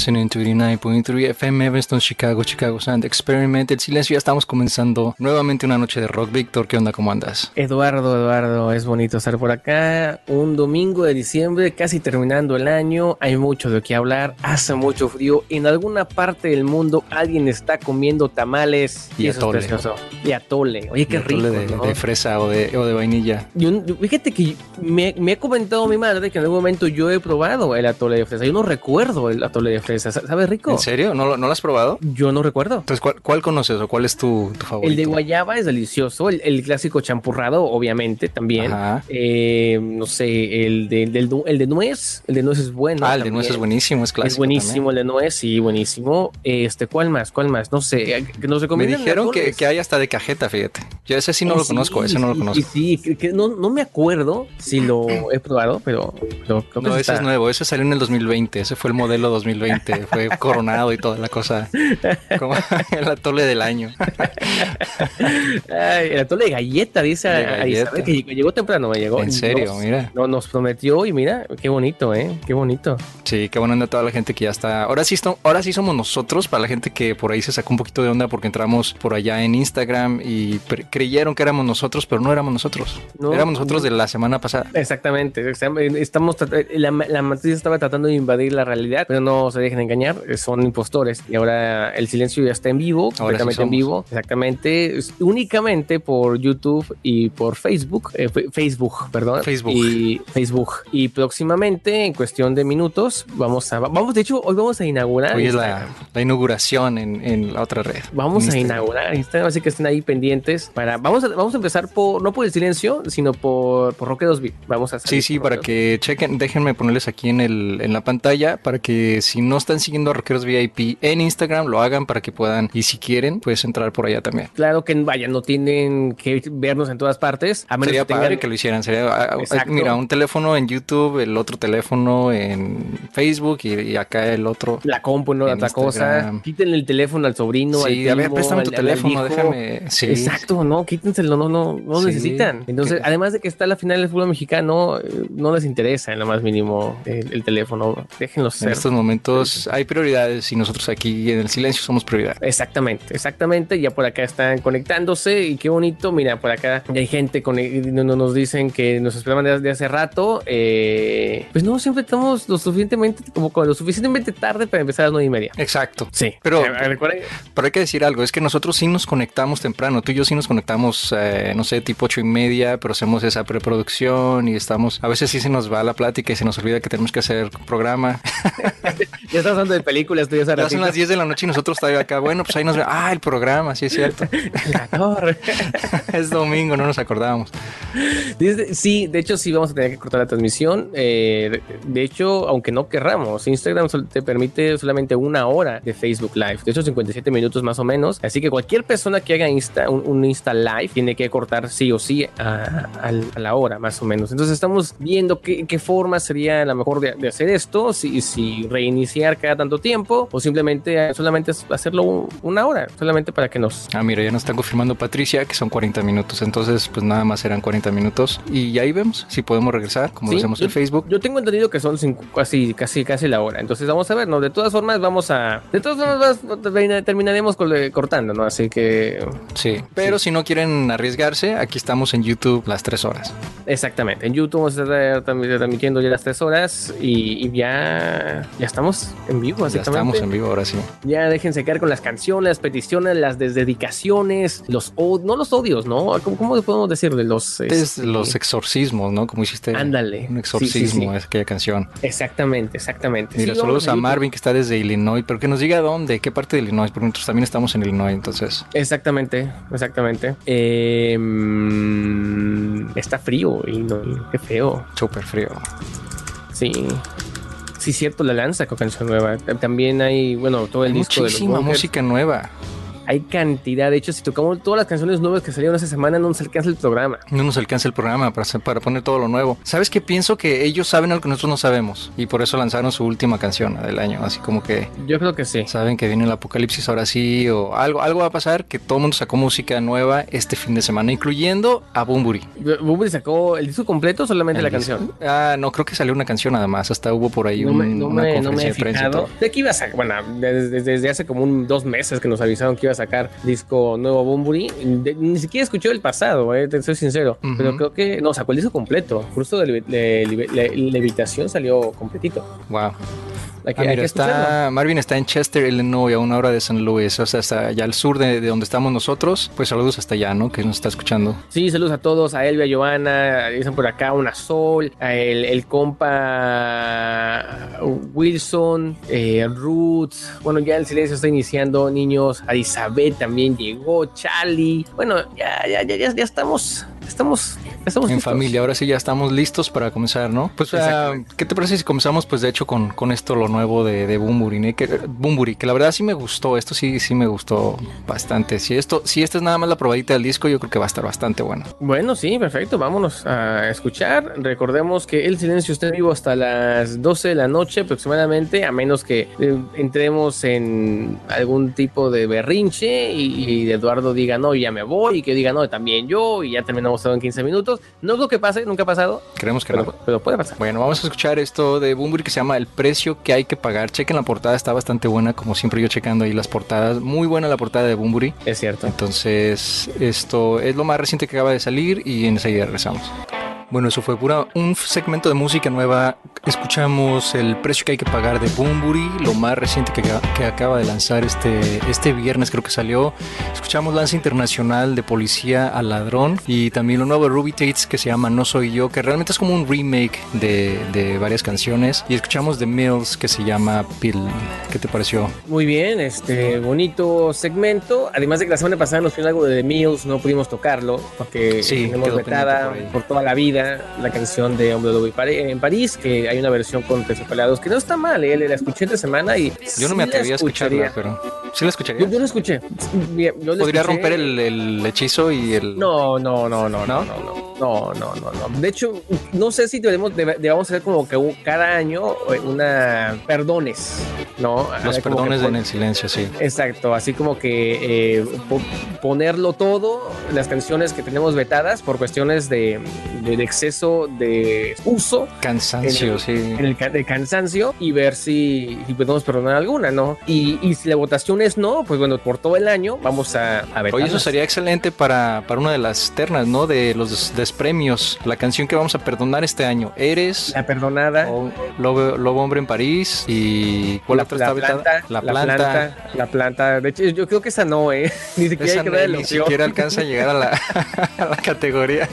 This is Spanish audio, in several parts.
listening to 89.3 FM Evanston, Chicago, Chicago Sound Experiment. El silencio, ya estamos comenzando nuevamente una noche de rock. Víctor, ¿qué onda? ¿Cómo andas? Eduardo, Eduardo, es bonito estar por acá. Un domingo de diciembre, casi terminando el año. Hay mucho de qué hablar, hace mucho frío. En alguna parte del mundo alguien está comiendo tamales. Y, atole. Y atole. Oye, qué rico. De, de, fresa o de, o de vainilla. Yo, fíjate que me, me ha comentado mi madre que en algún momento yo he probado el atole de fresa. Yo no recuerdo el atole de fresa. ¿Sabe rico? ¿En serio? ¿No, ¿No lo has probado? Yo no recuerdo. Entonces, ¿cuál, cuál conoces o cuál es tu, tu, favorito? El de guayaba es delicioso. El, el clásico champurrado, obviamente, también. Eh, no sé, el de, el, el de nuez. El de nuez es bueno. Ah, el de nuez es buenísimo, es clásico. Es buenísimo también. el de nuez, sí, buenísimo. Este, ¿cuál más? ¿Cuál más? No sé. Nos Me dijeron que, que, hay hasta de cajeta, fíjate. Yo ese sí no oh, lo sí, conozco, ese no lo conozco. Sí, que no, no me acuerdo si lo he probado, pero. pero no, ese es nuevo, ese salió en el 2020, ese fue el modelo 2020, fue coronado y toda la cosa, como el atole del año. Ay, el atole de galleta, dice de galleta. Que llegó temprano, me llegó. En serio, nos, mira. No, nos prometió y mira, qué bonito, ¿eh? Qué bonito. Sí, qué bueno de toda la gente que ya está. Ahora sí, ahora sí somos nosotros, para la gente que por ahí se sacó un poquito de onda porque entramos por allá en Instagram y creyeron que éramos nosotros, pero no éramos nosotros. No, éramos nosotros no. de la semana pasada. Exactamente. Estamos, la, la matriz estaba tratando de invadir la realidad, pero no se dejen engañar, son impostores. Y ahora el silencio ya está en vivo, ahora completamente sí en vivo, exactamente, únicamente por YouTube y por Facebook, eh, Facebook, perdón, Facebook. Y Facebook. Y próximamente, en cuestión de minutos, vamos a, vamos, de hecho, hoy vamos a inaugurar. Hoy es la, la, inauguración en, en, la otra red. Vamos a inaugurar Instagram, así que estén ahí pendientes para, vamos a, vamos a empezar por, no por el silencio, sino por, por Roque 2 Vamos a Sí, sí, para que chequen, déjenme ponerles aquí en el, en la pantalla para que si no están siguiendo a Rockeros VIP en Instagram, lo hagan para que puedan, y si quieren, pues entrar por allá también. Claro que vaya, no tienen que vernos en todas partes. A menos sería que, tengan... que lo hicieran. Sería, Exacto. mira, un teléfono en YouTube, el otro teléfono en Facebook y, y acá el otro. La compu, no otra cosa. Quítenle el teléfono al sobrino. Sí, al primo, a ver, préstame tu al, teléfono, al déjame. Sí. Exacto, no, quítenselo, no, no, no Sí. necesitan. Entonces, Que- además de que está la final del fútbol mexicano, eh, no les interesa en lo más mínimo el, el teléfono. Déjenlos En ser. estos momentos hay prioridades y nosotros aquí en el silencio somos prioridad. Exactamente, exactamente. Ya por acá están conectándose y qué bonito. Mira, por acá hay gente con no, no, nos dicen que nos esperaban desde hace rato. Eh, pues no, siempre estamos lo suficientemente como lo suficientemente tarde para empezar a las nueve y media. Exacto. Sí, Pero- Eh, recuerden- Pero hay que decir algo, es que nosotros sí nos conectamos temprano, tú y yo sí nos conectamos, eh, no sé, tipo ocho y media, pero hacemos esa preproducción y estamos, a veces sí se nos va la plática y se nos olvida que tenemos que hacer programa. ya estamos hablando de películas, tú ya Ya sabes. son las 10 de la noche y nosotros todavía acá, bueno, pues ahí nos ve, ah, el programa, sí es cierto. Es domingo, no nos acordábamos. Sí, de hecho sí vamos a tener que cortar la transmisión. Eh, de- hecho, aunque no querramos, Instagram te permite solamente una hora de Facebook Live. De hecho, 57 minutos más o menos. Así que cualquier persona que haga Insta, un, un Insta Live tiene que cortar sí o sí a, a- a la hora más o menos. Entonces estamos viendo qué, qué forma sería la mejor de, de hacer esto. Si, si reiniciar cada tanto tiempo o simplemente eh, solamente hacerlo un- una hora. Solamente para que nos... Ah, mira, ya nos están confirmando Patricia que son 40 minutos, entonces pues nada más serán 40 minutos y ahí vemos si podemos regresar, como Sí, lo hacemos yo- en Facebook. Yo tengo entendido que son cinco- casi, casi, casi la hora. Entonces vamos a ver, ¿no? De todas formas, vamos a. De todas formas, terminaremos cortando, ¿no? Así que. Sí, pero si no quieren arriesgarse, aquí estamos en YouTube las 3 horas. Exactamente. En YouTube vamos a estar tam- transmitiendo ya las tres horas y, y ya. Ya estamos en vivo, Ya básicamente. estamos en vivo ahora sí. Ya déjense caer con las canciones, las peticiones, las desdedicaciones, los. od- no los odios, ¿no? ¿Cómo, cómo podemos decirle? Los. Es este, los exorcismos, ¿no? Como hiciste Ándale. un Sí, exorcismo, sí, sí. es aquella canción. Exactamente, exactamente. Mira, Sí, saludos a. Marvin que está desde Illinois, pero que nos diga dónde, qué parte de Illinois, porque nosotros también estamos en Illinois, entonces. Exactamente, exactamente. Eh, mm, está frío y no, qué feo. Súper frío. Sí. Sí, cierto, la lanza con canción nueva. También hay, bueno, todo el Hay disco de los música nueva. Hay cantidad. De hecho, si tocamos todas las canciones nuevas que salieron esa semana, no nos alcanza el programa. No nos alcanza el programa para, para poner todo lo nuevo. ¿Sabes qué? Pienso que ellos saben algo que nosotros no sabemos y por eso lanzaron su última canción del año. Así como que. Yo creo que sí. Saben que viene el apocalipsis ahora sí o algo, algo va a pasar que todo el mundo sacó música nueva este fin de semana, incluyendo a Bumburi. ¿Bumburi sacó el disco completo o solamente la canción? Ah, no, creo que salió una canción nada más. Hasta hubo por ahí una conferencia de prensa. ¿De qué iba a sacar? Bueno, desde, hace como un, dos meses que nos avisaron que iba a sacar disco nuevo Bumburi. ni siquiera escuché el pasado, eh, te soy sincero. Pero creo que no, sacó el disco completo. Justo de, Levitación salió completito. Wow. Ah, mira, está, Marvin está en Chester, Illinois, a una hora de San Luis, o sea, hasta allá al sur de, donde estamos nosotros. Pues saludos hasta allá, ¿no? Que nos está escuchando. Sí, saludos a todos, a Elvia, a Giovanna, dicen por acá una Sol, a el, el compa Wilson, eh, Ruth. Bueno, ya el silencio está iniciando, niños. A Isabel también llegó, Charlie. Bueno, ya, ya, ya, ya, ya estamos estamos, estamos en familia. Ahora sí ya estamos listos para comenzar, ¿no? Pues, uh, ¿qué te parece si comenzamos, pues, de hecho, con, con esto, lo nuevo de, de Bumburi, que, Bumburi, que la verdad sí me gustó. Esto sí, sí me gustó bastante. Si esto, si esta es nada más la probadita del disco, yo creo que va a estar bastante bueno. Bueno, sí, perfecto. Vámonos a escuchar. Recordemos que el silencio está vivo hasta las 12 de la noche aproximadamente, a menos que eh, entremos en algún tipo de berrinche y, y Eduardo diga, no, ya me voy, y que diga, no, también yo, y ya terminamos en 15 minutos. No es lo que pase, nunca ha pasado. Creemos que pero, no. Pero puede pasar. Bueno, vamos a escuchar esto de Boombury que se llama El precio que hay que pagar. Chequen la portada, está bastante buena, como siempre yo checando ahí las portadas. Muy buena la portada de Boombury. Es cierto. Entonces, esto es lo más reciente que acaba de salir y enseguida regresamos. Bueno, eso fue pura un segmento de música nueva. Escuchamos el precio que hay que pagar de Bumburi, lo más reciente que, que, acaba de lanzar este, este viernes, creo que salió. Escuchamos Lanza Internacional de Policía al Ladrón y también lo nuevo de Ruby Tates que se llama No Soy Yo, que realmente es como un remake de, de varias canciones. Y escuchamos The Mills que se llama Pill. ¿Qué te pareció? Muy bien, este bonito segmento. Además de que la semana pasada nos fue algo de The Mills, no pudimos tocarlo porque sí, tenemos vetada por toda la vida la canción de Hombre Lobo en París, que hay una versión con Palados que no está mal, ¿eh? la escuché esta semana y... Yo no me atreví a escucharla, pero... ¿Sí la escucharía? Yo, la escuché. ¿Podría romper el, hechizo y el...? No, no, no, no, no, no, no, no, no, no. De hecho, no sé si debemos, debamos hacer como que cada año eh, una perdones, ¿no? Los perdones en el silencio, sí. Exacto, así como que eh, ponerlo todo, las canciones que tenemos vetadas por cuestiones de, de, de exceso de uso. Cansancio, sí. En el cansancio y ver si, podemos perdonar alguna, ¿no? Y, y, si la votación es no, pues bueno, por todo el año vamos a, a ver. Oye, eso sería excelente para, para una de las ternas, ¿no? De los despremios. La canción que vamos a perdonar este año. Eres. La perdonada. Lobo, Hombre en París. Y. ¿Cuál la, otra la planta, la, planta, la planta. De hecho, yo creo que esa no, ¿eh? Ni siquiera, esa ni siquiera alcanza a llegar a la, a la categoría.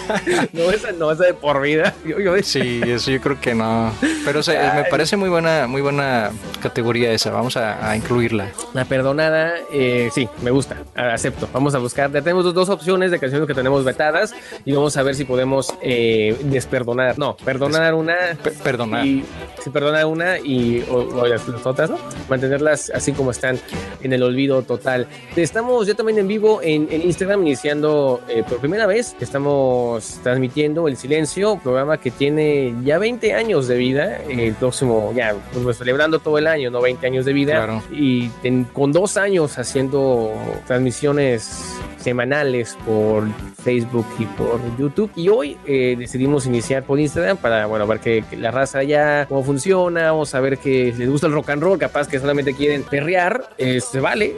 no, esa no, esa de por vida. Sí, eso yo creo que no. Pero me parece muy buena, muy buena categoría esa. Vamos a, incluirla. La perdonada, eh, sí, me gusta. Acepto. Vamos a buscar. Ya tenemos dos opciones de canciones que tenemos vetadas y vamos a ver si podemos eh, desperdonar. No, perdonar una. perdonar. Y, si perdonar una y o, las, otras, ¿no? Mantenerlas así como están en el olvido total. Estamos ya también en vivo en, Instagram, iniciando eh, por primera vez. Estamos transmitiendo El Silencio, programa que tiene ya 20 años de vida, el próximo, ya, pues, celebrando todo el año, ¿no? 20 años de vida. Y con dos años haciendo transmisiones semanales por Facebook y por YouTube. Y hoy eh, decidimos iniciar por Instagram para, bueno, ver que, la raza allá, cómo funciona, vamos a ver que les gusta el rock and roll, capaz que solamente quieren perrear, eh, se vale.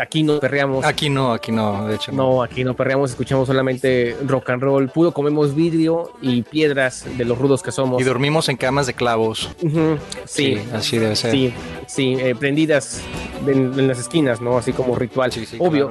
Aquí no perreamos. Aquí no, aquí no, de hecho. No. aquí no perreamos, escuchamos solamente rock and roll puro, comemos vidrio y piedras de los rudos que somos. Y dormimos en camas de clavos. sí, así debe ser. Sí, sí, eh, prendidas en, las esquinas, ¿no? Así como ritual, obvio.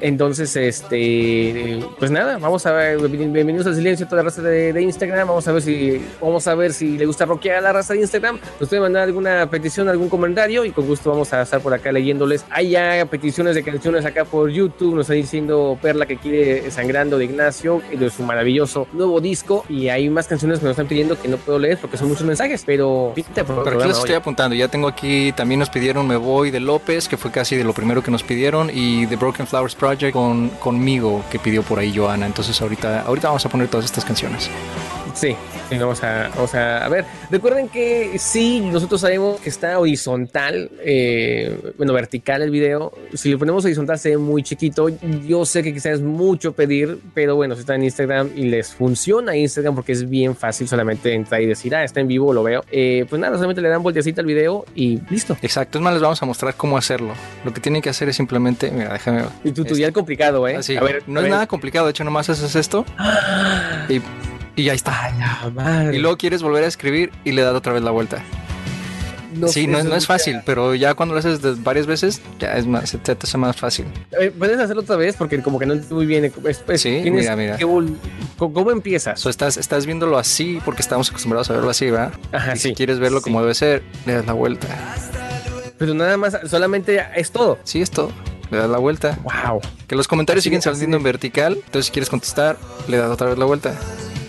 Entonces, este, pues nada, vamos a ver, bienvenidos al silencio, toda la raza de, Instagram, vamos a ver si, vamos a ver si le gusta rockear a la raza de Instagram, nos puede mandar alguna petición, algún comentario y con gusto vamos a estar por acá leyéndoles. Hay ya peticiones de canciones acá por YouTube, nos está diciendo Perla que quiere Sangrando de Ignacio, de su maravilloso nuevo disco y hay más canciones que nos están pidiendo que no puedo leer porque son muchos mensajes, pero pero aquí los estoy apuntando, ya tengo aquí, también nos pidieron Me Voy de López López, que fue casi de lo primero que nos pidieron, y The Broken Flowers Project con, conmigo, que pidió por ahí Joana. Entonces ahorita, ahorita vamos a poner todas estas canciones. Sí, vamos a, vamos a, ver. Recuerden que sí, nosotros sabemos que está horizontal, eh, bueno, vertical el video. Si lo ponemos horizontal se ve muy chiquito. Yo sé que quizás es mucho pedir, pero bueno, si está en Instagram y les funciona Instagram porque es bien fácil solamente entrar y decir, ah, está en vivo, lo veo. Eh, pues nada, solamente le dan volteacita al video y listo. Exacto, es más, les vamos a mostrar cómo hacerlo. Lo que tienen que hacer es simplemente, mira, déjame. Y tutorial este, complicado, ¿eh? a ver, no es nada complicado, de hecho, nomás haces esto. y y ya está. y luego quieres volver a escribir y le das otra vez la vuelta. sí, no, no es fácil, pero ya cuando lo haces varias veces, ya es más, se te hace más fácil. Puedes hacerlo otra vez porque como que no entiendo muy bien. sí, mira, mira. ¿Cómo empiezas? O estás, estás viéndolo así porque estamos acostumbrados a verlo así, ¿verdad? Ajá, y Si quieres verlo como debe ser, le das la vuelta. Pero nada más, solamente es todo. Sí, es todo. Le das la vuelta. Wow. Que los comentarios siguen saliendo en vertical. Entonces, si quieres contestar, le das otra vez la vuelta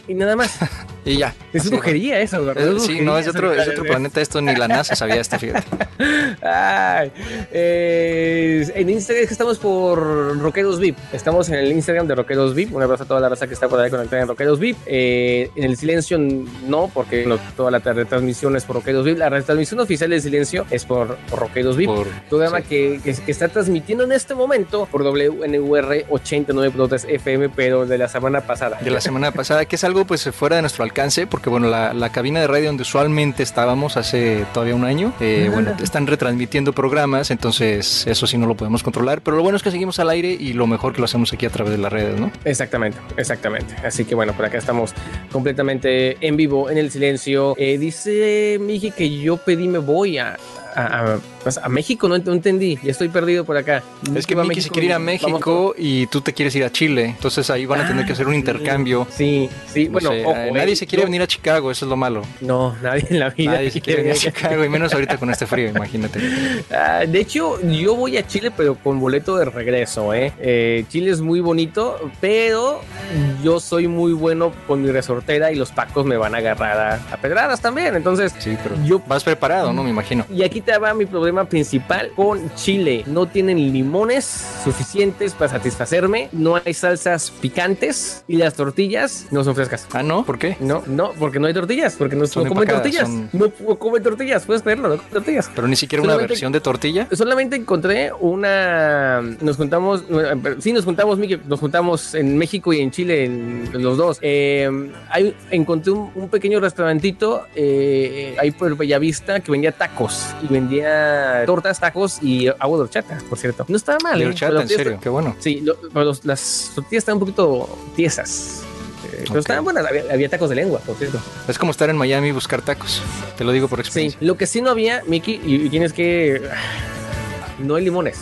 y nada más. y ya. Es brujería eso, ¿verdad? sí, no, es otro, es otro planeta esto, ni la NASA sabía esto, fíjate. Ay, eh, en Instagram estamos por Roqueros VIP. Estamos en el Instagram de Roqueros VIP. Un abrazo a toda la raza que está por ahí conectada en Roqueros VIP. Eh, en el silencio no, porque toda la retransmisión es por Roqueros VIP. La retransmisión oficial del silencio es por, Roqueros VIP. Por, programa que, que, está transmitiendo en este momento por WNUR 89.3 FM, pero de la semana pasada. De la semana pasada, que es algo pues fuera de nuestro alcance, porque bueno, la, la cabina de radio donde usualmente estábamos hace todavía un año, eh, bueno, están retransmitiendo programas, entonces eso sí no lo podemos controlar, pero lo bueno es que seguimos al aire y lo mejor que lo hacemos aquí a través de las redes, ¿no? Exactamente, exactamente. Así que bueno, por acá estamos completamente en vivo, en el silencio. Eh, dice Miji que yo pedí me voy a, a, pues, a, México, no, entendí, ya estoy perdido por acá. Es que Miki se quiere ir a México y tú te quieres ir a Chile, entonces ahí van a tener que hacer un ah, intercambio. Sí, sí, bueno, eh, nadie se quiere venir a Chicago, eso es lo malo. No, nadie en la vida. Nadie se quiere venir a Chicago, y menos ahorita con este frío, imagínate. Ah, de hecho, yo voy a Chile, pero con boleto de regreso, ¿eh? ¿eh? Chile es muy bonito, pero yo soy muy bueno con mi resortera y los pacos me van a agarrar a, pedradas también, entonces... Sí, pero yo, vas preparado, ¿no? Me imagino. Y aquí te va mi problema principal con Chile. No tienen limones suficientes para satisfacerme, no hay salsas picantes y las tortillas no son frescas. Ah, ¿no? ¿Por qué? No, no, porque no hay tortillas, porque no, comen tortillas. No comen tortillas, puedes creerlo, no comen tortillas. Pero ni siquiera una versión de tortilla. Solamente encontré una. Nos juntamos, sí, nos juntamos, nos juntamos en México y en Chile, en los dos. Eh, hay, encontré un, pequeño restaurantito eh, ahí por Bellavista que vendía tacos y vendía tortas, tacos y agua de horchata, por cierto. No estaba mal. De ¿eh? horchata, en serio, qué bueno. Sí, las tortillas estaban un poquito tiesas. Eh, pero estaban buenas, había, tacos de lengua, por cierto. Es como estar en Miami y buscar tacos. Te lo digo por experiencia. Sí, lo que sí no había, Mickey, y, tienes que. No hay limones.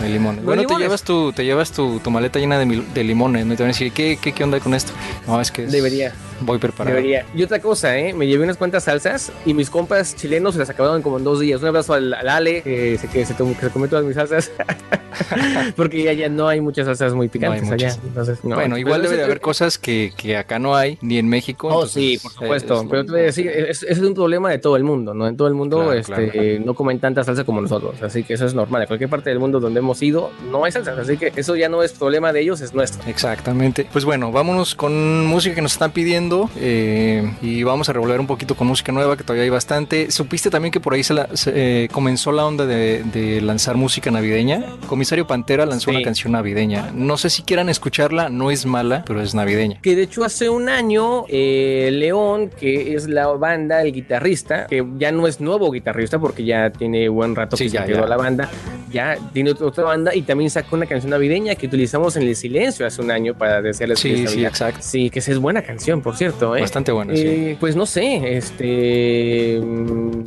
Hay limones. bueno, te llevas tu, te llevas tu, tu maleta llena de, de limones. Me te van a decir, ¿qué, qué, qué onda con esto? No, es que. Debería. Voy preparado. Debería. Y otra cosa, ¿eh? Me llevé unas cuantas salsas y mis compas chilenos se las acabaron como en dos días. Un abrazo al, Ale, que se, que se, que se comió todas mis salsas. Porque ya, ya no hay muchas salsas muy picantes allá. Entonces, Bueno, igual debe de haber cosas que, que, acá no hay, ni en México. Oh, sí, por supuesto. Pero te voy a decir, es, es, un problema de todo el mundo, ¿no? En todo el mundo este, no comen tanta salsa como nosotros. Así que eso es normal. En cualquier parte del mundo donde hemos ido, no hay salsa. Así que eso ya no es problema de ellos, es nuestro. Exactamente. Pues bueno, vámonos con música que nos están pidiendo. Eh, y vamos a revolver un poquito con música nueva, que todavía hay bastante. ¿Supiste también que por ahí se, eh, comenzó la onda de, lanzar música navideña? Comisario Pantera lanzó una canción navideña. No sé si quieran escucharla, no es mala, pero es navideña. Que de hecho hace un año, eh, León, que es la banda, el guitarrista, que ya no es nuevo guitarrista porque ya tiene buen rato que ya, se quedó la banda, ya tiene otra banda y también sacó una canción navideña que utilizamos en el silencio hace un año para decirles sí, sí, exacto. Sí, que esa es buena canción, por cierto. Bastante eh, pues no sé, este...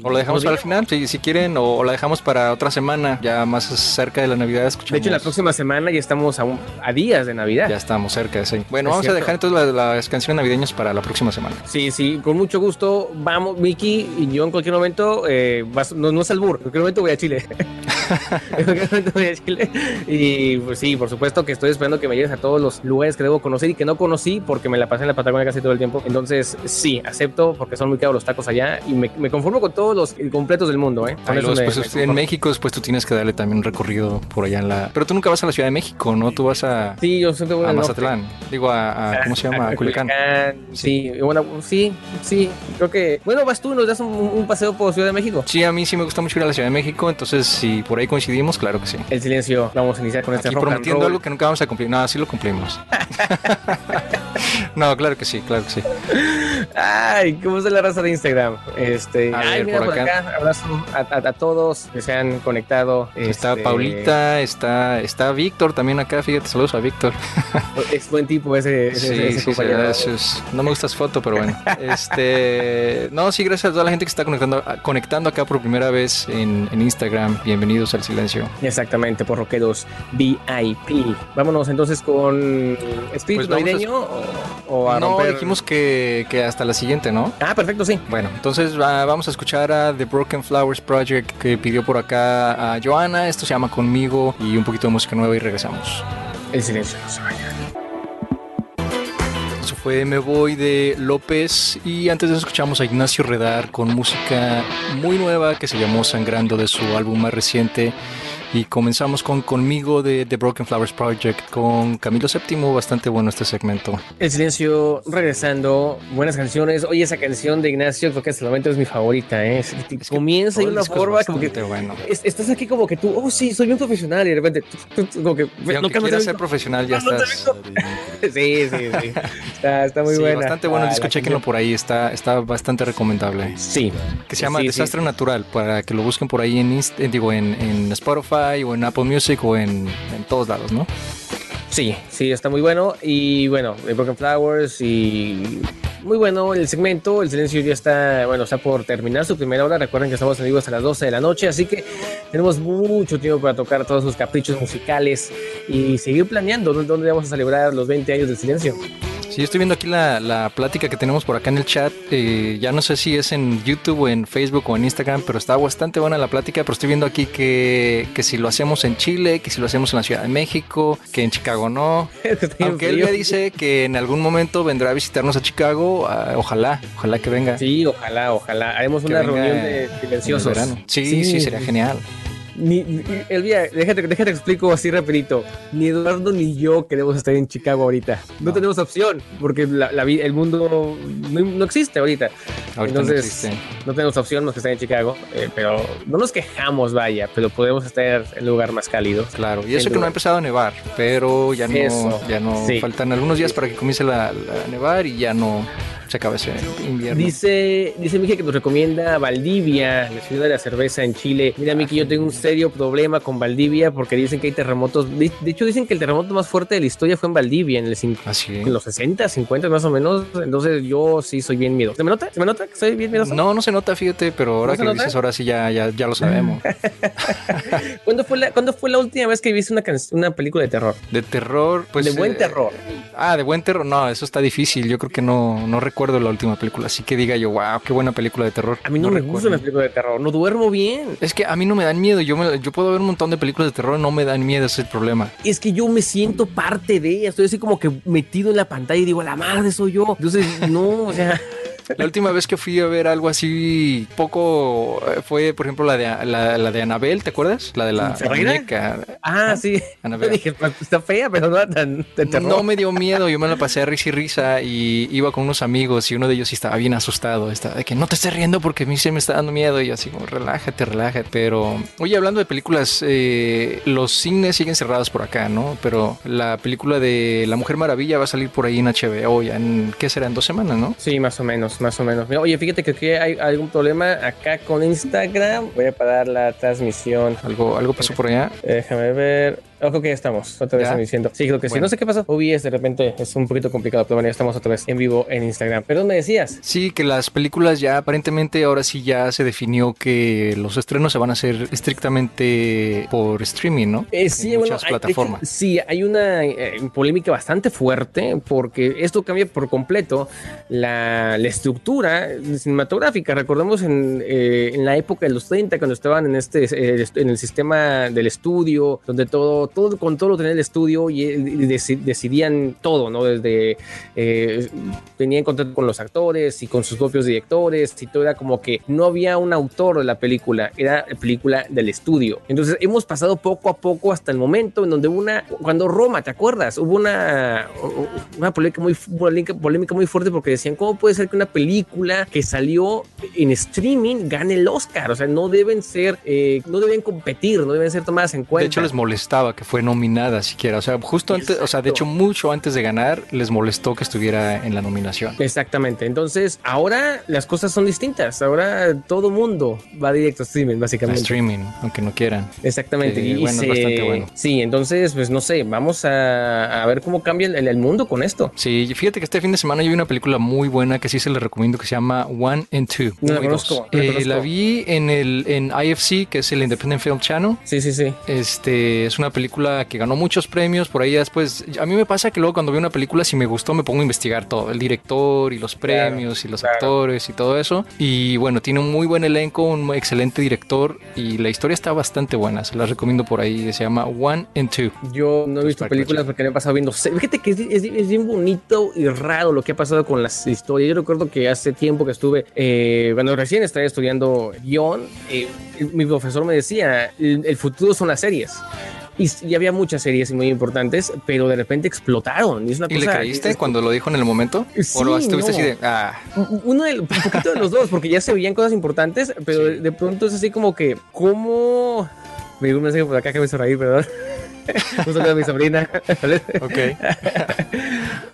O la dejamos para el final, si, si quieren, o, la dejamos para otra semana, ya más cerca de la Navidad. Escuchamos. De hecho, la próxima semana ya estamos a, a días de Navidad. Ya estamos cerca, sí. Bueno, vamos a dejar entonces las, canciones navideñas para la próxima semana. Sí, sí, con mucho gusto. Vamos, Miki y yo en cualquier momento, eh, no, no es albur, en cualquier momento voy a Chile. voy a Chile. Y pues sí, por supuesto que estoy esperando que me lleves a todos los lugares que debo conocer y que no conocí porque me la pasé en la Patagonia casi todo el tiempo. Entonces, sí, acepto porque son muy caros los tacos allá y me, conformo con todos los completos del mundo. ¿eh? pues, en México, después tú tienes que darle también un recorrido por allá en la. Pero tú nunca vas a la Ciudad de México, ¿no? Tú vas a. Sí, yo siempre voy a Mazatlán. Digo, a, ¿Cómo se llama? A, Culiacán. Sí, bueno, sí, sí. Creo que. Bueno, vas tú nos das un, paseo por Ciudad de México. Sí, a mí sí me gusta mucho ir a la Ciudad de México. Entonces, si por ahí coincidimos, claro que sí. El silencio. Vamos a iniciar con este Aquí prometiendo algo que nunca vamos a cumplir. No, sí lo cumplimos. no, claro que sí, claro que sí. Ay, ¿cómo es la raza de Instagram? Este, a ay, mira, por, acá. Abrazo a, todos que se han conectado. Está este, Paulita, está, está Víctor también acá. Fíjate, saludos a Víctor. Es buen tipo ese, sí, sí, no me gusta su foto, pero bueno. Este, no, sí, gracias a toda la gente que está conectando, conectando acá por primera vez en, Instagram. Bienvenidos al silencio. Exactamente, por Roqueros VIP. Vámonos entonces con espíritu pues navideño o, a No, dijimos que, que, hasta la siguiente, ¿no? Ah, perfecto, sí. Bueno, entonces vamos a escuchar a The Broken Flowers Project que pidió por acá a Joana. Esto se llama Conmigo y un poquito de música nueva y regresamos. El silencio no se vaya. Eso fue Me Voy de López y antes de eso escuchamos a Ignacio Redar con música muy nueva que se llamó Sangrando de su álbum más reciente y comenzamos con Conmigo de The Broken Flowers Project con Camilo VII, bastante bueno este segmento. El silencio regresando, buenas canciones. Oye, esa canción de Ignacio creo que hasta el momento es mi favorita. ¿eh? comienza de una forma como que bueno. estás aquí como que tú, oh sí, soy un profesional y de repente como que y no quieras ser profesional ya estás. sí, sí, sí. Está, está muy sí, buena. Bastante bueno el disco, chequenlo por ahí, está, está bastante recomendable. Sí. Que se llama Desastre Natural, para que lo busquen por ahí en, digo, en, en Spotify o en Apple Music o en, todos lados, ¿no? Sí, sí, está muy bueno. Y bueno, Broken Flowers y muy bueno el segmento. El silencio ya está, bueno, está por terminar su primera hora. Recuerden que estamos en vivo hasta las 12 de la noche, así que tenemos mucho tiempo para tocar todos sus caprichos musicales y seguir planeando dónde vamos a celebrar los 20 años del silencio. Sí, estoy viendo aquí la, la plática que tenemos por acá en el chat. Eh, ya no sé si es en YouTube o en Facebook o en Instagram, pero está bastante buena la plática. Pero estoy viendo aquí que, que si lo hacemos en Chile, que si lo hacemos en la Ciudad de México, que en Chicago no. Aunque él ya dice que en algún momento vendrá a visitarnos a Chicago, ah, ojalá, ojalá que venga. Sí, ojalá, ojalá. Haremos una reunión de silenciosos. Sí, sí, sí, sería genial ni, Elvia, déjate, déjate explico así rapidito. Ni Eduardo ni yo queremos estar en Chicago ahorita. No, tenemos opción, porque la, la, el mundo no, existe ahorita. Entonces, no, tenemos opción más que estar en Chicago. Eh, pero no nos quejamos, vaya, pero podemos estar en lugar más cálido. Claro, y eso que no ha empezado a nevar, pero ya no, ya no faltan algunos días para que comience a nevar y ya no se acaba ese invierno. Dice, dice Miki que nos recomienda Valdivia, la ciudad de la cerveza en Chile. Mira, Miki, yo tengo un serio problema con Valdivia porque dicen que hay terremotos. De, hecho, dicen que el terremoto más fuerte de la historia fue en Valdivia, en, el, ¿Ah, en los 60, 50 más o menos. Entonces, yo sí soy bien miedoso. ¿Se me nota? ¿Se me nota que soy bien miedoso? No, no se nota, fíjate, pero ahora que lo dices, ahora sí ya, ya, ya lo sabemos. ¿Cuándo, fue la, ¿Cuándo fue la última vez que viste una, una película de terror? De terror, pues. De buen eh, terror. Ah, de buen terror. No, eso está difícil. Yo creo que no, no recuerdo recuerdo la última película, así que diga yo, wow, qué buena película de terror. A mí no, me gusta una película de terror, no duermo bien. Es que a mí no me dan miedo, yo, yo puedo ver un montón de películas de terror, no me dan miedo, ese es el problema. Es que yo me siento parte de ella, estoy así como que metido en la pantalla y digo, la madre soy yo. Entonces, no, o sea... La última vez que fui a ver algo así poco eh, fue, por ejemplo, la de la, de Anabel, ¿te acuerdas? La de la muñeca. Ah, sí. Anabel. dije, pues, está fea, pero no tan No me dio miedo, yo me la pasé a risa y risa y iba con unos amigos y uno de ellos sí estaba bien asustado, estaba de que no te estés riendo porque a mí se me está dando miedo y yo así como relájate, relájate. Pero, oye, hablando de películas, eh, los cines siguen cerrados por acá, ¿no? Pero la película de La Mujer Maravilla va a salir por ahí en HBO ya en, ¿qué será? En dos semanas, ¿no? Sí, más o menos más o menos. Oye, fíjate que aquí hay algún problema acá con Instagram. Voy a parar la transmisión. ¿Algo, algo pasó por allá? Déjame ver. Oh, creo que ya estamos. Otra vez diciendo. Sí, creo que sí. No sé qué pasó. OBS de repente es un poquito complicado, pero bueno, ya estamos otra vez en vivo en Instagram. Perdón, me decías. Sí, que las películas ya aparentemente ahora sí ya se definió que los estrenos se van a hacer estrictamente por streaming, ¿no? Eh, sí, en muchas plataformas. sí, hay una eh, polémica bastante fuerte porque esto cambia por completo la, la estructura cinematográfica. Recordemos en, eh, en, la época de los 30, cuando estaban en este en el sistema del estudio, donde todo, todo con todo lo tenía el estudio y, decidían todo, ¿no? Desde eh, tenían contacto con los actores y con sus propios directores y todo era como que no había un autor de la película, era la película del estudio. Entonces hemos pasado poco a poco hasta el momento en donde una, cuando Roma, ¿te acuerdas? Hubo una, una polémica muy, polémica muy fuerte porque decían, ¿cómo puede ser que una película que salió en streaming gane el Oscar? O sea, no deben ser, eh, no deben competir, no deben ser tomadas en cuenta. De hecho, les molestaba que fue nominada siquiera. O sea, justo antes, o sea, de hecho, mucho antes de ganar, les molestó que estuviera en la nominación. Exactamente. Entonces, ahora las cosas son distintas. Ahora todo mundo va directo a streaming, básicamente. A streaming, aunque no quieran. Exactamente. y bueno, bastante bueno. Sí, entonces, pues no sé, vamos a, ver cómo cambia el, mundo con esto. Sí, fíjate que este fin de semana yo vi una película muy buena que sí se le recomiendo que se llama One and Two. No la, conozco, eh, la vi en el en IFC, que es el Independent Film Channel. Sí, sí, sí. Este es una película que ganó muchos premios. Por ahí después, a mí me pasa que luego cuando veo una película, si me gustó, me pongo a investigar todo: el director y los premios y los actores y todo eso. Y bueno, tiene un muy buen elenco, un excelente director y la historia está bastante buena. Se la recomiendo por ahí. Se llama One and Two. Yo no he visto películas porque me he pasado viendo. Fíjate que es, bien bonito y raro lo que ha pasado con las historias. Yo recuerdo que hace tiempo que estuve, eh, cuando recién estaba estudiando guion, eh, mi profesor me decía: el futuro son las series. Y, había muchas series muy importantes, pero de repente explotaron. Y, es una ¿Y le creíste cuando lo dijo en el momento? ¿O lo estuviste así de.? Ah. Uno de, un poquito de los dos, porque ya se veían cosas importantes, pero de, pronto es así como que, ¿cómo.? Me dio un mensaje por acá que me hizo reír, perdón. Un saludo a mi sobrina. ok.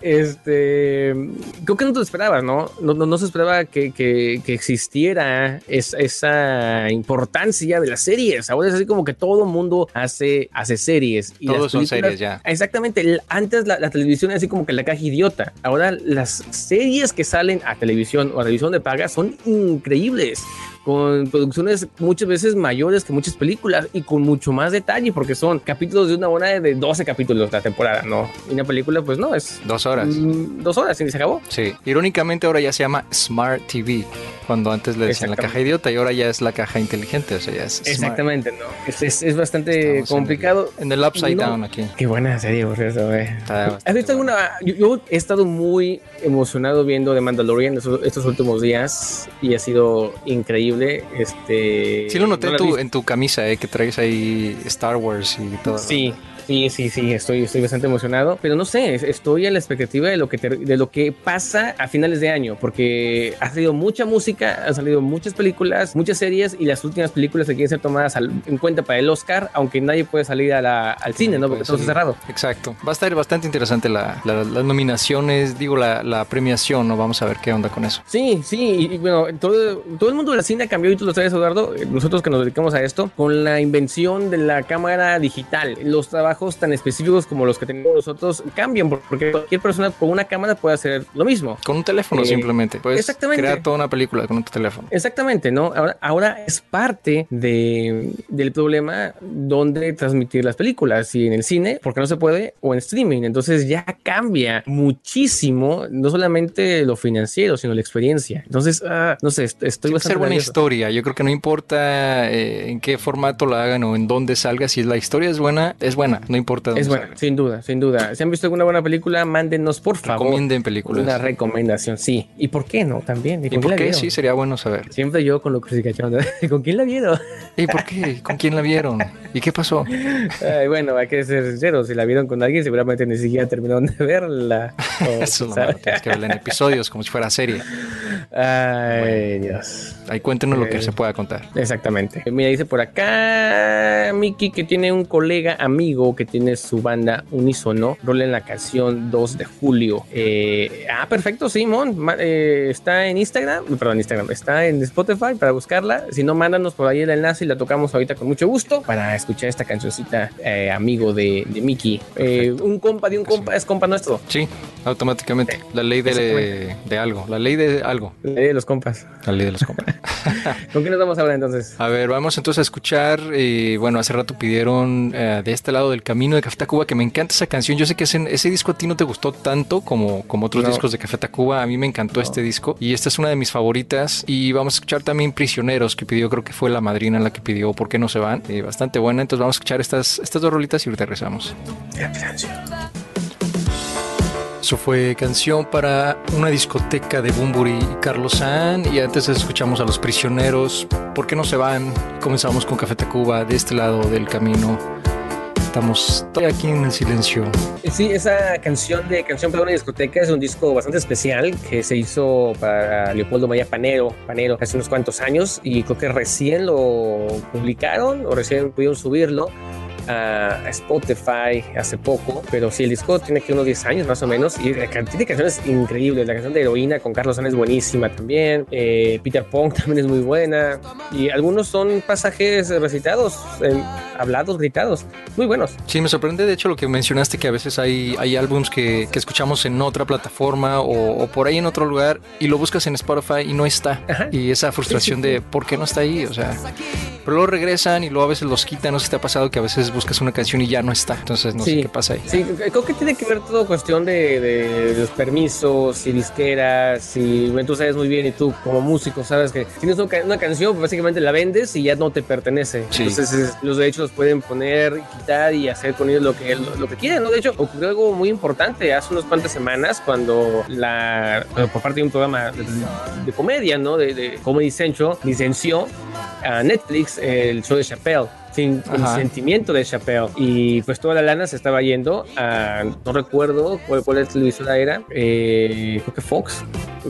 este, creo que no te esperabas, ¿no? No, no, se esperaba que, que, existiera esa importancia de las series. Ahora es así como que todo el mundo hace, hace series. Y Todos son series ya. Exactamente. Antes la, televisión era así como que la caja idiota. Ahora las series que salen a televisión o a televisión de paga son increíbles con producciones muchas veces mayores que muchas películas y con mucho más detalle, porque son capítulos de una hora de 12 capítulos la temporada, ¿no? Y una película, pues no, es... Dos horas. Mm, dos horas y se acabó. Sí. Irónicamente ahora ya se llama Smart TV, cuando antes le decían la caja idiota y ahora ya es la caja inteligente, o sea, ya es... Exactamente, ¿no? Es, es, bastante complicado. En el, Upside Down aquí. Qué buena serie, por cierto, güey. ¿Has visto alguna...? Yo, he estado muy emocionado viendo The Mandalorian estos últimos días y ha sido increíble este. Sí, lo noté en, tu, camisa, eh, que traes ahí Star Wars y todo. Sí, Sí, sí, sí, estoy, estoy bastante emocionado, pero no sé, estoy a la expectativa de lo que de lo que pasa a finales de año, porque ha salido mucha música, han salido muchas películas, muchas series y las últimas películas que quieren ser tomadas en cuenta para el Oscar, aunque nadie puede salir al cine, ¿no? Porque todo está cerrado. Exacto. Va a estar bastante interesante las nominaciones, digo, la, premiación, ¿no? Vamos a ver qué onda con eso. Sí, sí, y, bueno, todo, todo el mundo de la cine cambió y tú lo sabes, Eduardo, nosotros que nos dedicamos a esto, con la invención de la cámara digital, los trabajos tan específicos como los que tenemos nosotros cambian, porque cualquier persona con una cámara puede hacer lo mismo. Con un teléfono eh, simplemente. Puedes exactamente. crear toda una película con un teléfono. Exactamente, ¿no? Ahora, ahora es parte de, del problema donde transmitir las películas, y en el cine, porque no se puede, o en streaming. Entonces ya cambia muchísimo, no solamente lo financiero, sino la experiencia. Entonces, ah, no sé, estoy bastante... ser buena historia. Yo creo que no importa eh, en qué formato la hagan o en dónde salga, si la historia es buena, es buena no importa. es buena, sin duda, sin duda. Si han visto alguna buena película, mándenos por favor. Recomienden películas. Una recomendación, sí. ¿Y por qué no? También. ¿Y, por qué? Sí, sería bueno saber. Siempre yo con lo crucificación. ¿Con quién la vieron? ¿Y por qué? ¿Con quién la vieron? ¿Y qué pasó? bueno, hay que ser sinceros. Si la vieron con alguien, seguramente ni siquiera terminaron de verla. Eso no, tienes que verla en episodios como si fuera serie. Ay, Dios. Ahí cuéntenos lo que eh, se pueda contar. Exactamente. Mira, dice por acá Miki que tiene un colega amigo que tiene su banda Unisono. Rola en la canción 2 de julio. Eh, ah, perfecto, Simón. Eh, está en Instagram, perdón, Instagram. Está en Spotify para buscarla. Si no, mándanos por ahí el enlace y la tocamos ahorita con mucho gusto para escuchar esta cancioncita, amigo de, de Miki. un compa de un compa es compa nuestro. Sí, automáticamente. La ley de, de algo. La ley de algo. La ley de los compas. La ley de los compas. ¿Con qué nos vamos a hablar entonces? A ver, vamos entonces a escuchar. Eh, bueno, hace rato pidieron eh, de este lado del camino de Café Tacuba, que me encanta esa canción. Yo sé que ese, ese disco a ti no te gustó tanto como, como otros discos de Café Tacuba. A mí me encantó este disco y esta es una de mis favoritas. Y vamos a escuchar también Prisioneros, que pidió, creo que fue la madrina la que pidió ¿Por qué no se van? Eh, bastante buena. Entonces vamos a escuchar estas, estas dos rolitas y ahorita regresamos. Eso fue canción para una discoteca de Bumburi y Carlos San. Y antes escuchamos a los prisioneros. ¿Por qué no se van? Comenzamos con Café Tacuba de este lado del camino. Estamos aquí en el silencio. Sí, esa canción de Canción para una discoteca es un disco bastante especial que se hizo para Leopoldo Maya Panero, Panero hace unos cuantos años y creo que recién lo publicaron o recién pudieron subirlo a Spotify hace poco, pero sí, el disco tiene que unos 10 años más o menos y tiene canciones increíbles. La canción de Heroína con Carlos San es buenísima también. Eh, Peter Pong también es muy buena. Y algunos son pasajes recitados, hablados, gritados, muy buenos. Sí, me sorprende de hecho lo que mencionaste que a veces hay, hay álbums que, que escuchamos en otra plataforma o, por ahí en otro lugar y lo buscas en Spotify y no está. Y esa frustración de por qué no está ahí, o sea, pero luego regresan y luego a veces los quitan. No sé si te ha pasado que a veces buscas una canción y ya no está. Entonces no sé qué pasa ahí. Sí, creo que tiene que ver todo cuestión de, los permisos y disqueras. Y tú sabes muy bien, y tú como músico sabes que tienes una, canción, pues básicamente la vendes y ya no te pertenece. Entonces los derechos los pueden poner, quitar y hacer con ellos lo que, lo, que quieran. ¿no? De hecho, ocurrió algo muy importante hace unas cuantas semanas cuando la, por parte de un programa de, comedia, ¿no? De, de Comedy Central, licenció a Netflix el show de Chappelle sin consentimiento de Chappelle. Y pues toda la lana se estaba yendo a, no recuerdo cuál, cuál televisora era, eh, creo que Fox,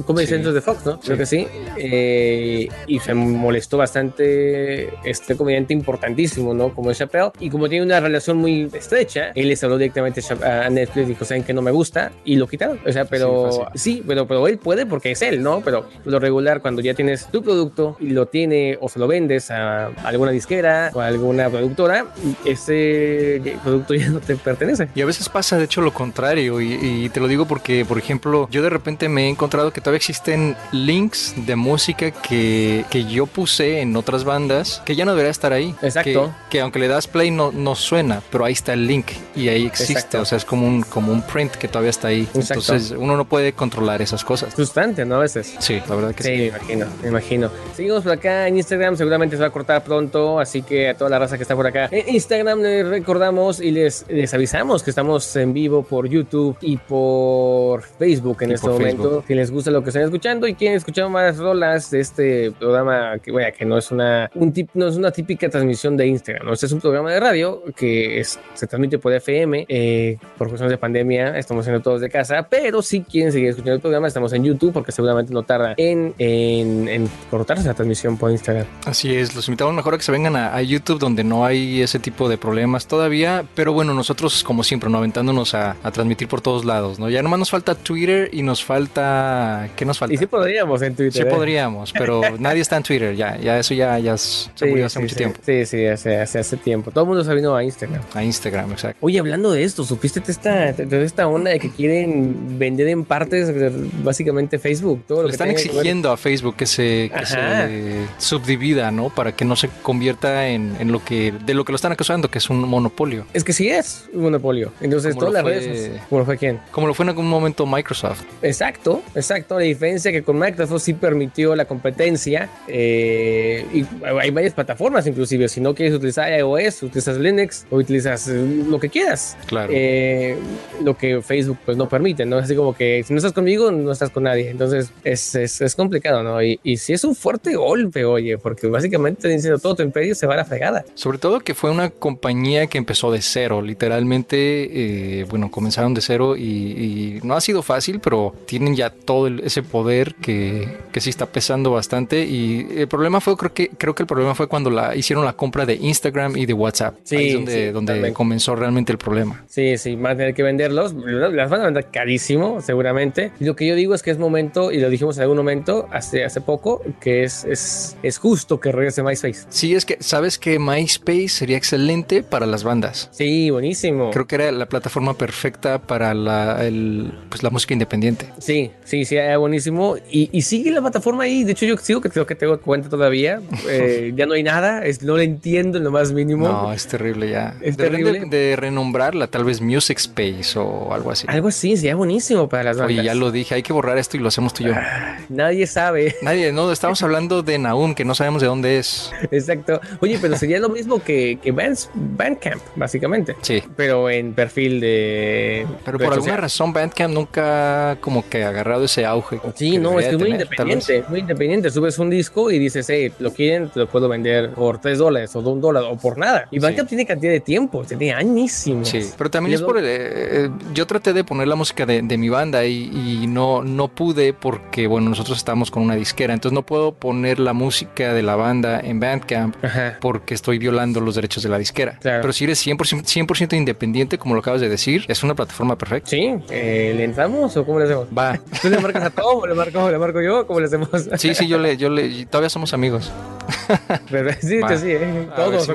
como sí. de Fox, ¿no? Creo que sí. Eh, y se molestó bastante este comediante importantísimo, ¿no? Como es Chappelle. Y como tiene una relación muy estrecha, él les habló directamente a Netflix y dijo, ¿saben que no me gusta? Y lo quitaron. O sea, pero sí, pero, pero él puede porque es él, ¿no? Pero lo regular, cuando ya tienes tu producto y lo tiene o se lo vendes a alguna disquera o a alguna productora, ese producto ya no te pertenece. Y a veces pasa, de hecho, lo contrario. Y, y te lo digo porque, por ejemplo, yo de repente me he encontrado que todavía existen links de música que, que yo puse en otras bandas que ya no debería estar ahí. Exacto. Que, aunque le das play no, no suena, pero ahí está el link y ahí existe. O sea, es como un, como un print que todavía está ahí. Entonces uno no puede controlar esas cosas. Frustrante, ¿no? A veces. Sí, la verdad que sí. Sí, me imagino, me imagino. Seguimos por acá en Instagram, seguramente se va a cortar pronto, así que a toda la raza que está por acá en Instagram les recordamos y les, les avisamos que estamos en vivo por YouTube y por Facebook en este momento. Si les gusta lo que están escuchando y quieren escuchar más rolas de este programa que, vaya, que no es una, un tip, no es una típica transmisión de Instagram, ¿no? este es un programa de radio que es, se transmite por FM, eh, por cuestiones de pandemia, estamos haciendo todos de casa, pero si quieren seguir escuchando el programa, estamos en YouTube porque seguramente no tarda en, en, en cortarse la transmisión por Instagram. Así es, los invitamos mejor a que se vengan a, YouTube donde no hay ese tipo de problemas todavía, pero bueno, nosotros como siempre, ¿no? aventándonos a, a transmitir por todos lados, ¿no? Ya nomás nos falta Twitter y nos falta... ¿Qué nos falta? Y sí podríamos en Twitter. Sí ¿eh? podríamos, pero nadie está en Twitter, ya, ya eso ya, ya se murió hace mucho tiempo. Sí, sí, hace, hace, hace, tiempo. Todo el mundo se vino a Instagram. A Instagram, exacto. Oye, hablando de esto, ¿supiste de esta, de esta onda de que quieren vender en partes básicamente Facebook? Todo lo Le están exigiendo a Facebook que se, que se subdivida, ¿no? Para que no se convierta en, en, lo que, de lo que lo están acusando, que es un monopolio. Es que sí es un monopolio. Entonces, todas las redes. ¿Cómo lo fue quién? Como lo fue en algún momento Microsoft. Exacto, exacto. La diferencia que con Microsoft sí permitió la competencia eh, y hay varias plataformas inclusive. Si no quieres utilizar iOS, utilizas Linux o utilizas eh, lo que quieras. Claro. Eh, lo que Facebook pues no permite, ¿no? Así como que si no estás conmigo, no estás con nadie. Entonces es, es, es complicado, ¿no? Y, y sí es un fuerte golpe, oye, porque básicamente diciendo todo tu imperio se va a la fregada. Sobre todo que fue una compañía que empezó de cero, literalmente, bueno, comenzaron de cero y, y no ha sido fácil, pero tienen ya todo el ese poder que, que sí está pesando bastante. Y el problema fue, creo que, creo que el problema fue cuando la hicieron la compra de Instagram y de WhatsApp. Sí, Ahí es donde, donde comenzó realmente el problema. Sí, sí, van a tener que venderlos. Las van a vender carísimo, seguramente. Y lo que yo digo es que es momento, y lo dijimos en algún momento hace, hace poco, que es, es, es justo que regrese MySpace. Sí, es que sabes que MySpace sería excelente para las bandas. Sí, buenísimo. Creo que era la plataforma perfecta para la, el, pues, la música independiente. Sí, sí, sí, era buenísimo. Y, y sigue la plataforma ahí. De hecho, yo sigo que creo que tengo cuenta todavía. Eh, ya no hay nada, es, no lo entiendo en lo más mínimo. No, es terrible ya. Es terrible. De, renombrarla, tal vez Music Space o algo así. Algo así, sería buenísimo para las bandas. Oye, ya lo dije, hay que borrar esto y lo hacemos tú y yo. nadie sabe. Nadie, no, estamos hablando de Naum, que no sabemos de dónde es. Exacto. Oye, pero sería lo mismo que, que Bandcamp, básicamente. Sí. Pero en perfil de. Pero por alguna razón Bandcamp nunca como que ha agarrado ese auge. Sí, no, es que es muy independiente, muy independiente. Subes un disco y dices, hey, lo quieren, te lo puedo vender por 3 dólares o 2 dólares o por nada. Y Bandcamp tiene cantidad de tiempo, tiene añísimos. Sí, pero también es por el, eh, yo traté de poner la música de, mi banda y, no, no pude porque, bueno, nosotros estamos con una disquera, entonces no puedo poner la música de la banda en Bandcamp porque estoy violando los derechos de la disquera. Pero si eres 100%, 100 independiente, como lo acabas de decir, es una plataforma perfecta. Sí, eh, ¿le entramos o cómo le hacemos? Va. ¿Tú le marcas a Tom o le marco, le marco yo? ¿Cómo le hacemos? Sí, sí, yo le, yo le, todavía somos amigos. Pero, sí, sí, ¿eh? todos,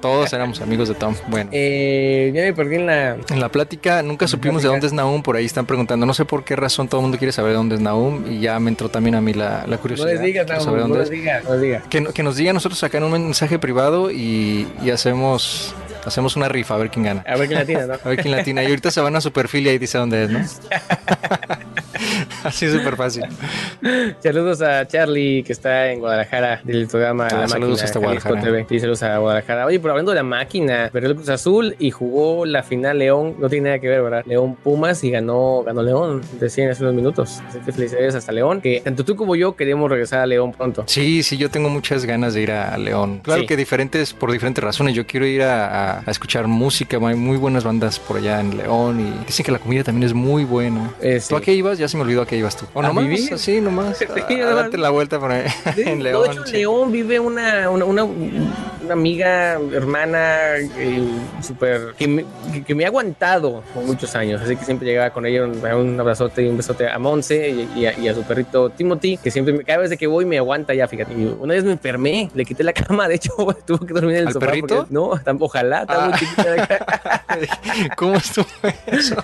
todos éramos amigos de Tom. Bueno. Eh, ya me perdí en la... En la plática nunca supimos de dónde es Naum, por ahí están preguntando, no sé por qué razón todo el mundo quiere saber de dónde es Naum y ya me entró también a mí la, la curiosidad. No les digas, Naum, no les digas, no les digas. Que, que, nos diga nosotros acá en un mensaje privado y, hacemos Hacemos una rifa a ver quién gana. A ver quién latina, ¿no? A ver quién latina. Y ahorita se van a su perfil y ahí dice dónde es, ¿no? Así es súper fácil. Saludos a Charlie, que está en Guadalajara, del programa ah, La Saludos Máquina, hasta Guadalajara. TV. Sí, saludos a Guadalajara. Oye, pero hablando de la máquina, perdió el Cruz Azul y jugó la final León. No tiene nada que ver, ¿verdad? León Pumas y ganó, ganó León. Decían hace unos minutos. Así que felicidades hasta León. Que tanto tú como yo queremos regresar a León pronto. Sí, sí, yo tengo muchas ganas de ir a León. Claro que diferentes, por diferentes razones. Yo quiero ir a, a, escuchar música. Hay muy buenas bandas por allá en León y dicen que la comida también es muy buena. Eh, ¿Tú a qué ibas? Ya se me olvidó a qué ibas tú. ¿O nomás? Vivir? Así, nomás. a, darte la vuelta por ahí, en León. De hecho, en León vive una, una, una, amiga, hermana, eh, súper, que, me, que, me ha aguantado por muchos años. Así que siempre llegaba con ella un, un abrazote y un besote a Monse y, y, a, su perrito Timothy, que siempre, cada vez que voy me aguanta ya, fíjate. Y una vez me enfermé, le quité la cama, de hecho, tuvo que dormir en el ¿Al sofá. perrito? no, ojalá, ah. ¿Cómo estuvo eso?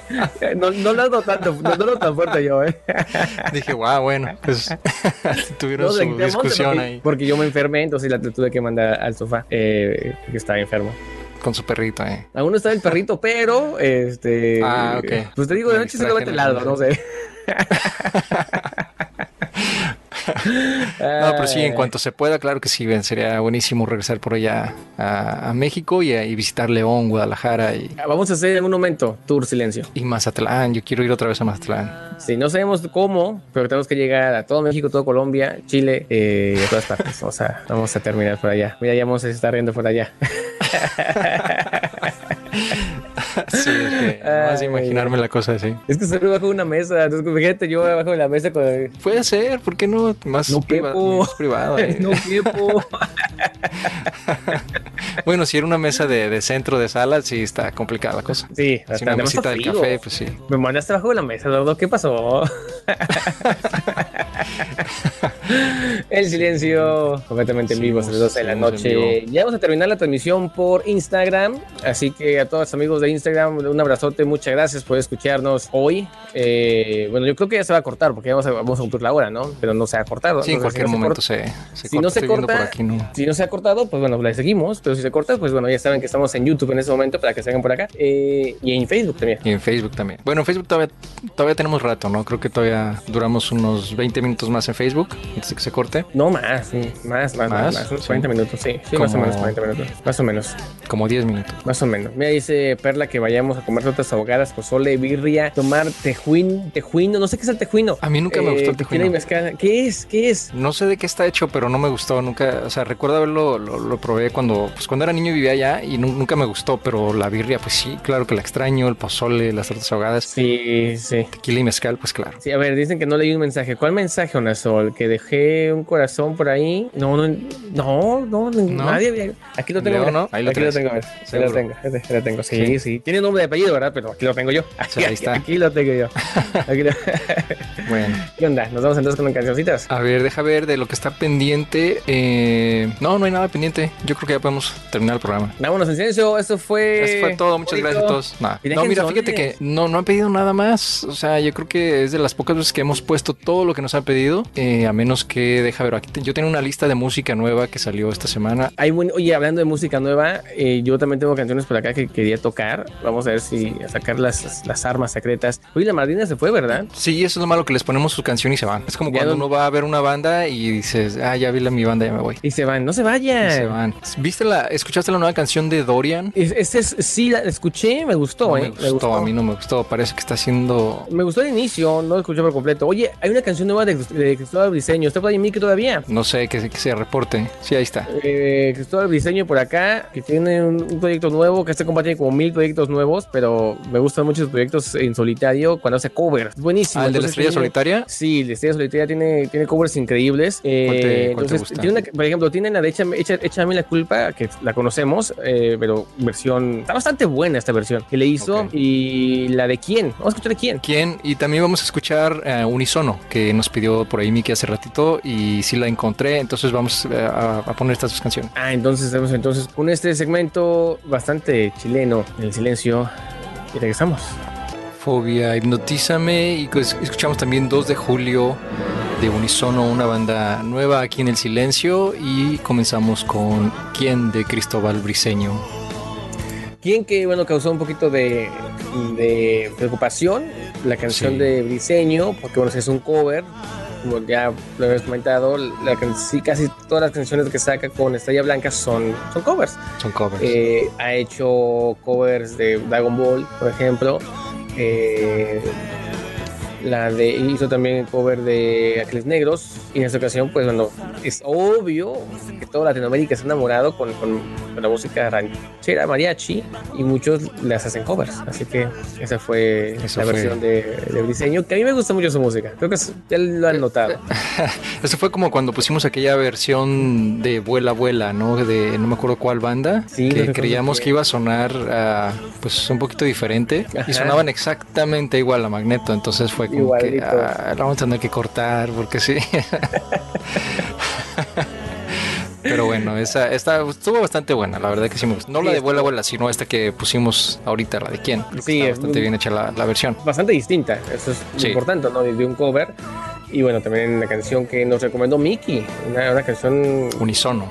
No, no lo hago tanto, no, lo tan fuerte yo, ¿eh? Dije, wow, bueno, pues tuvieron su discusión ahí. Porque yo me enfermé, entonces la tuve que mandar al sofá, eh, que estaba enfermo con su perrito, eh. Aún no está el perrito, pero este. Ah, ok. Pues te digo, de noche se lo va a lado, no sé. no, pero sí, en cuanto se pueda, claro que sí, sería buenísimo regresar por allá a, México y, visitar León, Guadalajara. Y... Ah, vamos a hacer en un momento Tour Silencio. Y Mazatlán, yo quiero ir otra vez a Mazatlán. Sí, no sabemos cómo, pero tenemos que llegar a todo México, todo Colombia, Chile eh, y a todas partes. O sea, vamos a terminar por allá. Mira, ya vamos a estar riendo por allá. sí, es que más imaginarme la cosa así. Es que estoy bajo una mesa. Entonces, fíjate, yo bajo la mesa con. Puede ser, ¿por qué no? Más, no privado, más privado. ¿eh? No quepo. bueno, si era una mesa de, de, centro de sala, sí está complicada la cosa. Sí, si una mesita de café, pues sí. Me mandaste bajo la mesa, Dodo. ¿Qué pasó? El silencio completamente en vivo, a las 12 de la noche. Ya vamos a terminar la transmisión por Instagram. Así que a todos los amigos de Instagram, un abrazote. Muchas gracias por escucharnos hoy. Eh, bueno, yo creo que ya se va a cortar porque ya vamos a, vamos a cumplir la hora, ¿no? Pero no se ha cortado. Sí, en cualquier momento se, se, si No se corta, si no se ha cortado, pues bueno, la seguimos. Pero si se corta, pues bueno, ya saben que estamos en YouTube en ese momento para que se hagan por acá. Eh, y en Facebook también. Y en Facebook también. Bueno, en Facebook todavía, todavía tenemos rato, ¿no? Creo que todavía duramos unos 20 minutos más en Facebook antes de que se corte. No, más, más, más, más, más, unos 40 minutos, sí, sí, más o menos 40 minutos, más o menos. Como 10 minutos. Más o menos. Mira, dice Perla que vayamos a comer tortas ahogadas, pozole, birria, tomar tejuín, tejuino, no sé qué es el tejuino. A mí nunca me gustó el tejuino. ¿Qué es? ¿Qué es? No sé de qué está hecho, pero no me gustó nunca. O sea, recuerdo haberlo lo, probé cuando, pues cuando era niño y vivía allá y nunca me gustó, pero la birria, pues sí, claro que la extraño, el pozole, las tortas ahogadas. Sí, sí. Tequila y mezcal, pues claro. Sí, a ver, dicen que no leí un mensaje. ¿Cuál mensaje, Onasol? Que dejé un corazón por ahí. No, no, no, no, nadie. Aquí lo tengo. ¿no? Ahí lo aquí lo tengo. Aquí lo tengo. Aquí lo tengo. Sí, sí, Tiene nombre de apellido, ¿verdad? Pero aquí lo tengo yo. Aquí, ahí está. Aquí, lo tengo yo. bueno. ¿Qué onda? ¿Nos vamos entonces con cancioncitas? A ver, deja ver de lo que está pendiente. Eh... No, no hay nada pendiente. Yo creo que ya podemos terminar el programa. Vámonos en silencio. Esto fue. Esto fue todo. Muchas gracias a todos. No, mira, fíjate que no, no han pedido nada más. O sea, yo creo que es de las pocas veces que hemos puesto todo lo que nos han pedido. Eh, a menos que, deja ver, aquí yo tengo una lista de música nueva que salió esta semana. Hay oye, hablando de música nueva, eh, yo también tengo canciones por acá que quería tocar. Vamos a ver si a sacar las, las armas secretas. Oye, la Martina se fue, ¿verdad? Sí, eso es lo malo que les ponemos su canción y se van. Es como cuando uno va a ver una banda y dices, ah, ya vi la mi banda, ya me voy. Y se van, no se vayan. se van. ¿Viste la, escuchaste la nueva canción de Dorian? Este es, sí, la escuché, me gustó, eh. Me gustó, a mí no me gustó. Parece que está haciendo. Me gustó el inicio, no lo escuché por completo. Oye, hay una canción nueva de, de Cristóbal Briseño. ¿Está por ahí Miki todavía? No sé, que, se reporte. Sí, ahí está. Eh, Cristóbal Briseño por acá, que tiene un, proyecto nuevo, que este compa tiene como mil proyectos nuevos, pero me gustan mucho sus proyectos en solitario cuando hace covers. Buenísimo. ¿Ah, el de la estrella solitaria? Sí, la estrella solitaria tiene, tiene covers increíbles. Eh, entonces, tiene por ejemplo, tiene la de Échame, la culpa, que la conocemos, eh, pero versión. Está bastante buena esta versión que le hizo. Y la de quién. Vamos a escuchar de quién. ¿Quién? Y también vamos a escuchar uh, Unisono, que nos pidió por ahí Miki hace ratito. Y sí la encontré. Entonces vamos uh, a, poner estas dos canciones. Ah, entonces entonces con este segmento bastante chileno, en el silencio. Y regresamos. Fobia, hipnotízame. Y pues escuchamos también 2 de julio de Unisono, una banda nueva aquí en el silencio. Y comenzamos con ¿Quién? de Cristóbal Briseño. ¿Quién que, bueno, causó un poquito de, preocupación? La canción de Briseño, porque, bueno, es un cover, como ya lo hemos comentado, la, sí, casi todas las canciones que saca con Estrella Blanca son, son covers. Son covers. Eh, ha hecho covers de Dragon Ball, por ejemplo. Eh, la de hizo también el cover de Ángeles Negros y en esta ocasión pues bueno es obvio que toda Latinoamérica está enamorado con, con, la música ranchera mariachi y muchos las hacen covers. Así que esa fue la versión de, de, Briseño que a mí me gusta mucho su música. Creo que ya lo han notado. Eso fue como cuando pusimos aquella versión de Vuela Vuela no de no me acuerdo cuál banda que creíamos que... iba a sonar uh, pues un poquito diferente y sonaban exactamente igual a Magneto entonces fue como que ah, vamos a tener que cortar porque sí. Pero bueno, esa, esta estuvo bastante buena, la verdad que sí me gustó. No la de Vuela Vuela, sino esta que pusimos ahorita, la de quién. sí, está bastante bien hecha la, versión. Bastante distinta, eso es importante, ¿no? De un cover. Y bueno, también la canción que nos recomendó Mickey, una, una canción... Unisono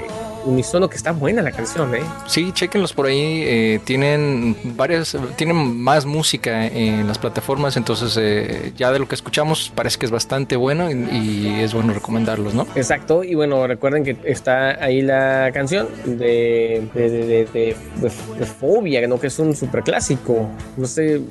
unisono que está buena la canción, ¿eh? Sí, chequenlos por ahí. Eh, tienen varias, tienen más música en las plataformas, entonces eh, ya de lo que escuchamos parece que es bastante bueno y, es bueno recomendarlos, ¿no? Exacto, y bueno, recuerden que está ahí la canción de, de, de, de Fobia, ¿no? que es un super clásico. No sé,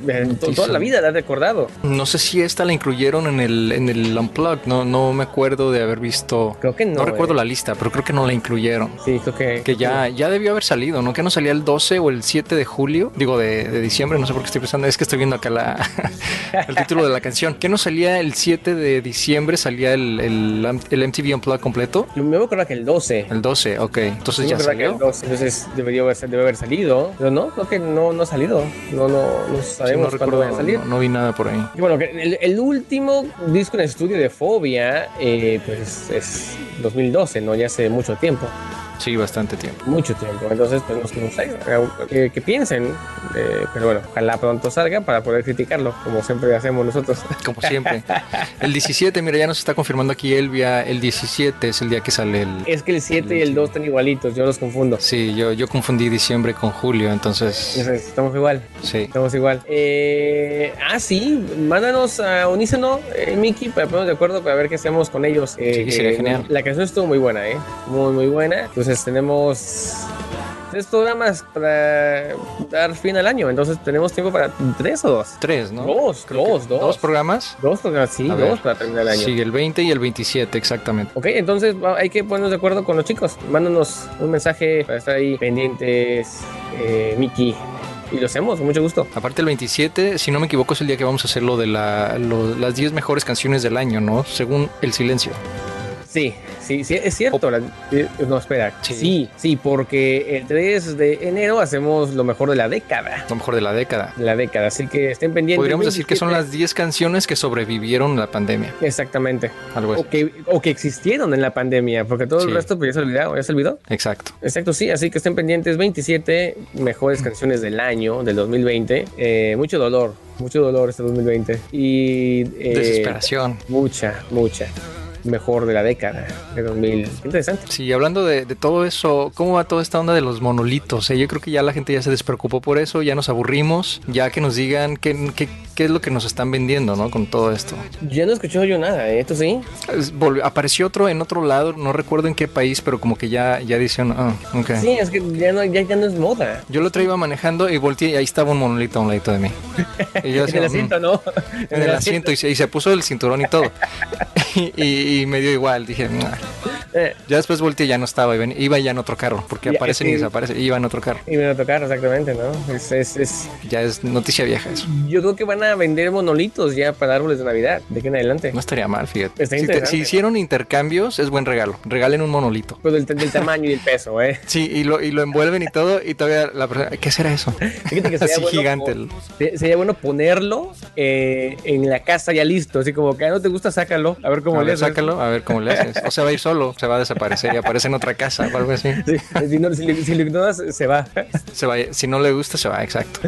toda la vida la he recordado. No sé si esta la incluyeron en el, en el Unplugged, no, no me acuerdo de haber visto. Creo que no. No recuerdo eh. la lista, pero creo que no la incluyeron. Sí, que... Que ya, ya debió haber salido, ¿no? Que no salía el 12 o el 7 de julio, digo de, diciembre, no sé por qué estoy pensando, es que estoy viendo acá la, el título de la canción. Que no salía el 7 de diciembre, salía el, el, el MTV Unplugged completo. Me acuerdo que el 12. El 12, ok. Entonces ya salió. El 12, entonces debería haber, debe haber salido, pero no, creo que no, no ha salido. No, no, no sabemos cuándo va a salir. No, vi nada por ahí. Y bueno, el, el último disco en estudio de Fobia, eh, pues es 2012, ¿no? Ya hace mucho tiempo. Sí, bastante tiempo. Mucho tiempo. Entonces, pues no, sé, que, piensen Eh, pero bueno, ojalá pronto salga para poder criticarlo, como siempre hacemos nosotros. Como siempre. El 17, mira, ya nos está confirmando aquí Elvia, el 17 es el día que sale el... Es que el 7 y el 2 están igualitos, yo los confundo. Sí, yo, yo confundí diciembre con julio, entonces... Estamos igual. Sí. Estamos igual. Eh, ah, sí, mándanos a Unísono, eh, Miki, para ponernos de acuerdo para ver qué hacemos con ellos. Eh, sí, sería genial. La canción estuvo muy buena, ¿eh? Muy, muy buena. Entonces tenemos tres programas para dar fin al año. Entonces tenemos tiempo para tres o dos. Tres, ¿no? Dos, dos, dos. ¿Dos programas? Dos programas, sí, dos para terminar el año. Sí, el 20 y el 27, exactamente. Ok, entonces hay que ponernos de acuerdo con los chicos. Mándanos un mensaje para estar ahí pendientes, eh, Miki. Y lo hacemos, con mucho gusto. Aparte el 27, si no me equivoco, es el día que vamos a hacer lo de la, las 10 mejores canciones del año, ¿no? Según El Silencio. Sí, sí, sí, es cierto. Eh, no, espera. Sí. sí. porque el 3 de enero hacemos lo mejor de la década. Lo mejor de la década. De la década, así que estén pendientes. Podríamos decir que son las 10 canciones que sobrevivieron la pandemia. Exactamente. Algo así. O que, o que existieron en la pandemia, porque todo el resto pues, ya se olvidó, ya se olvidó. Exacto. Exacto, sí, así que estén pendientes. 27 mejores canciones del año, del 2020. Eh, mucho dolor, mucho dolor este 2020. Y... Eh, Desesperación. Mucha, mucha mejor de la década de 2000. Interesante. Sí, hablando de, todo eso, ¿cómo va toda esta onda de los monolitos? Eh, yo creo que ya la gente ya se despreocupó por eso, ya nos aburrimos, ya que nos digan qué, qué, qué es lo que nos están vendiendo, ¿no? Con todo esto. Ya no escuchado yo nada, ¿eh? ¿esto sí? apareció otro en otro lado, no recuerdo en qué país, pero como que ya, ya dicen, ah, ok. Sí, es que ya no, ya, ya no es moda. Yo lo traía manejando y volteé y ahí estaba un monolito a un ladito de mí. en el asiento, ¿no? En, el, asiento, Y, se, puso el cinturón y todo. y, y, me dio igual, dije, eh. ya después volteé y ya no estaba, iba ya en otro carro, porque aparecen y desaparecen, iba en otro carro. Iba en otro carro, exactamente, ¿no? Es, es, es... Ya es noticia vieja eso. Yo creo que van a vender monolitos ya para árboles de Navidad, de aquí en adelante. No estaría mal, fíjate. si, hicieron intercambios, es buen regalo. Regalen un monolito. Pues del, del tamaño y el peso, ¿eh? Sí, y lo, y lo envuelven y todo, y todavía la persona, ¿qué será eso? Fíjate que sería bueno gigante. sería bueno ponerlo eh, en la casa ya listo, así como que ah, no te gusta, sácalo, a ver cómo le haces. Sácalo, a ver cómo le haces. O se va a ir solo, se va a desaparecer y aparece en otra casa o algo así. si, no, si, lo ignoras, se va. Se va. Si no le gusta, se va, exacto.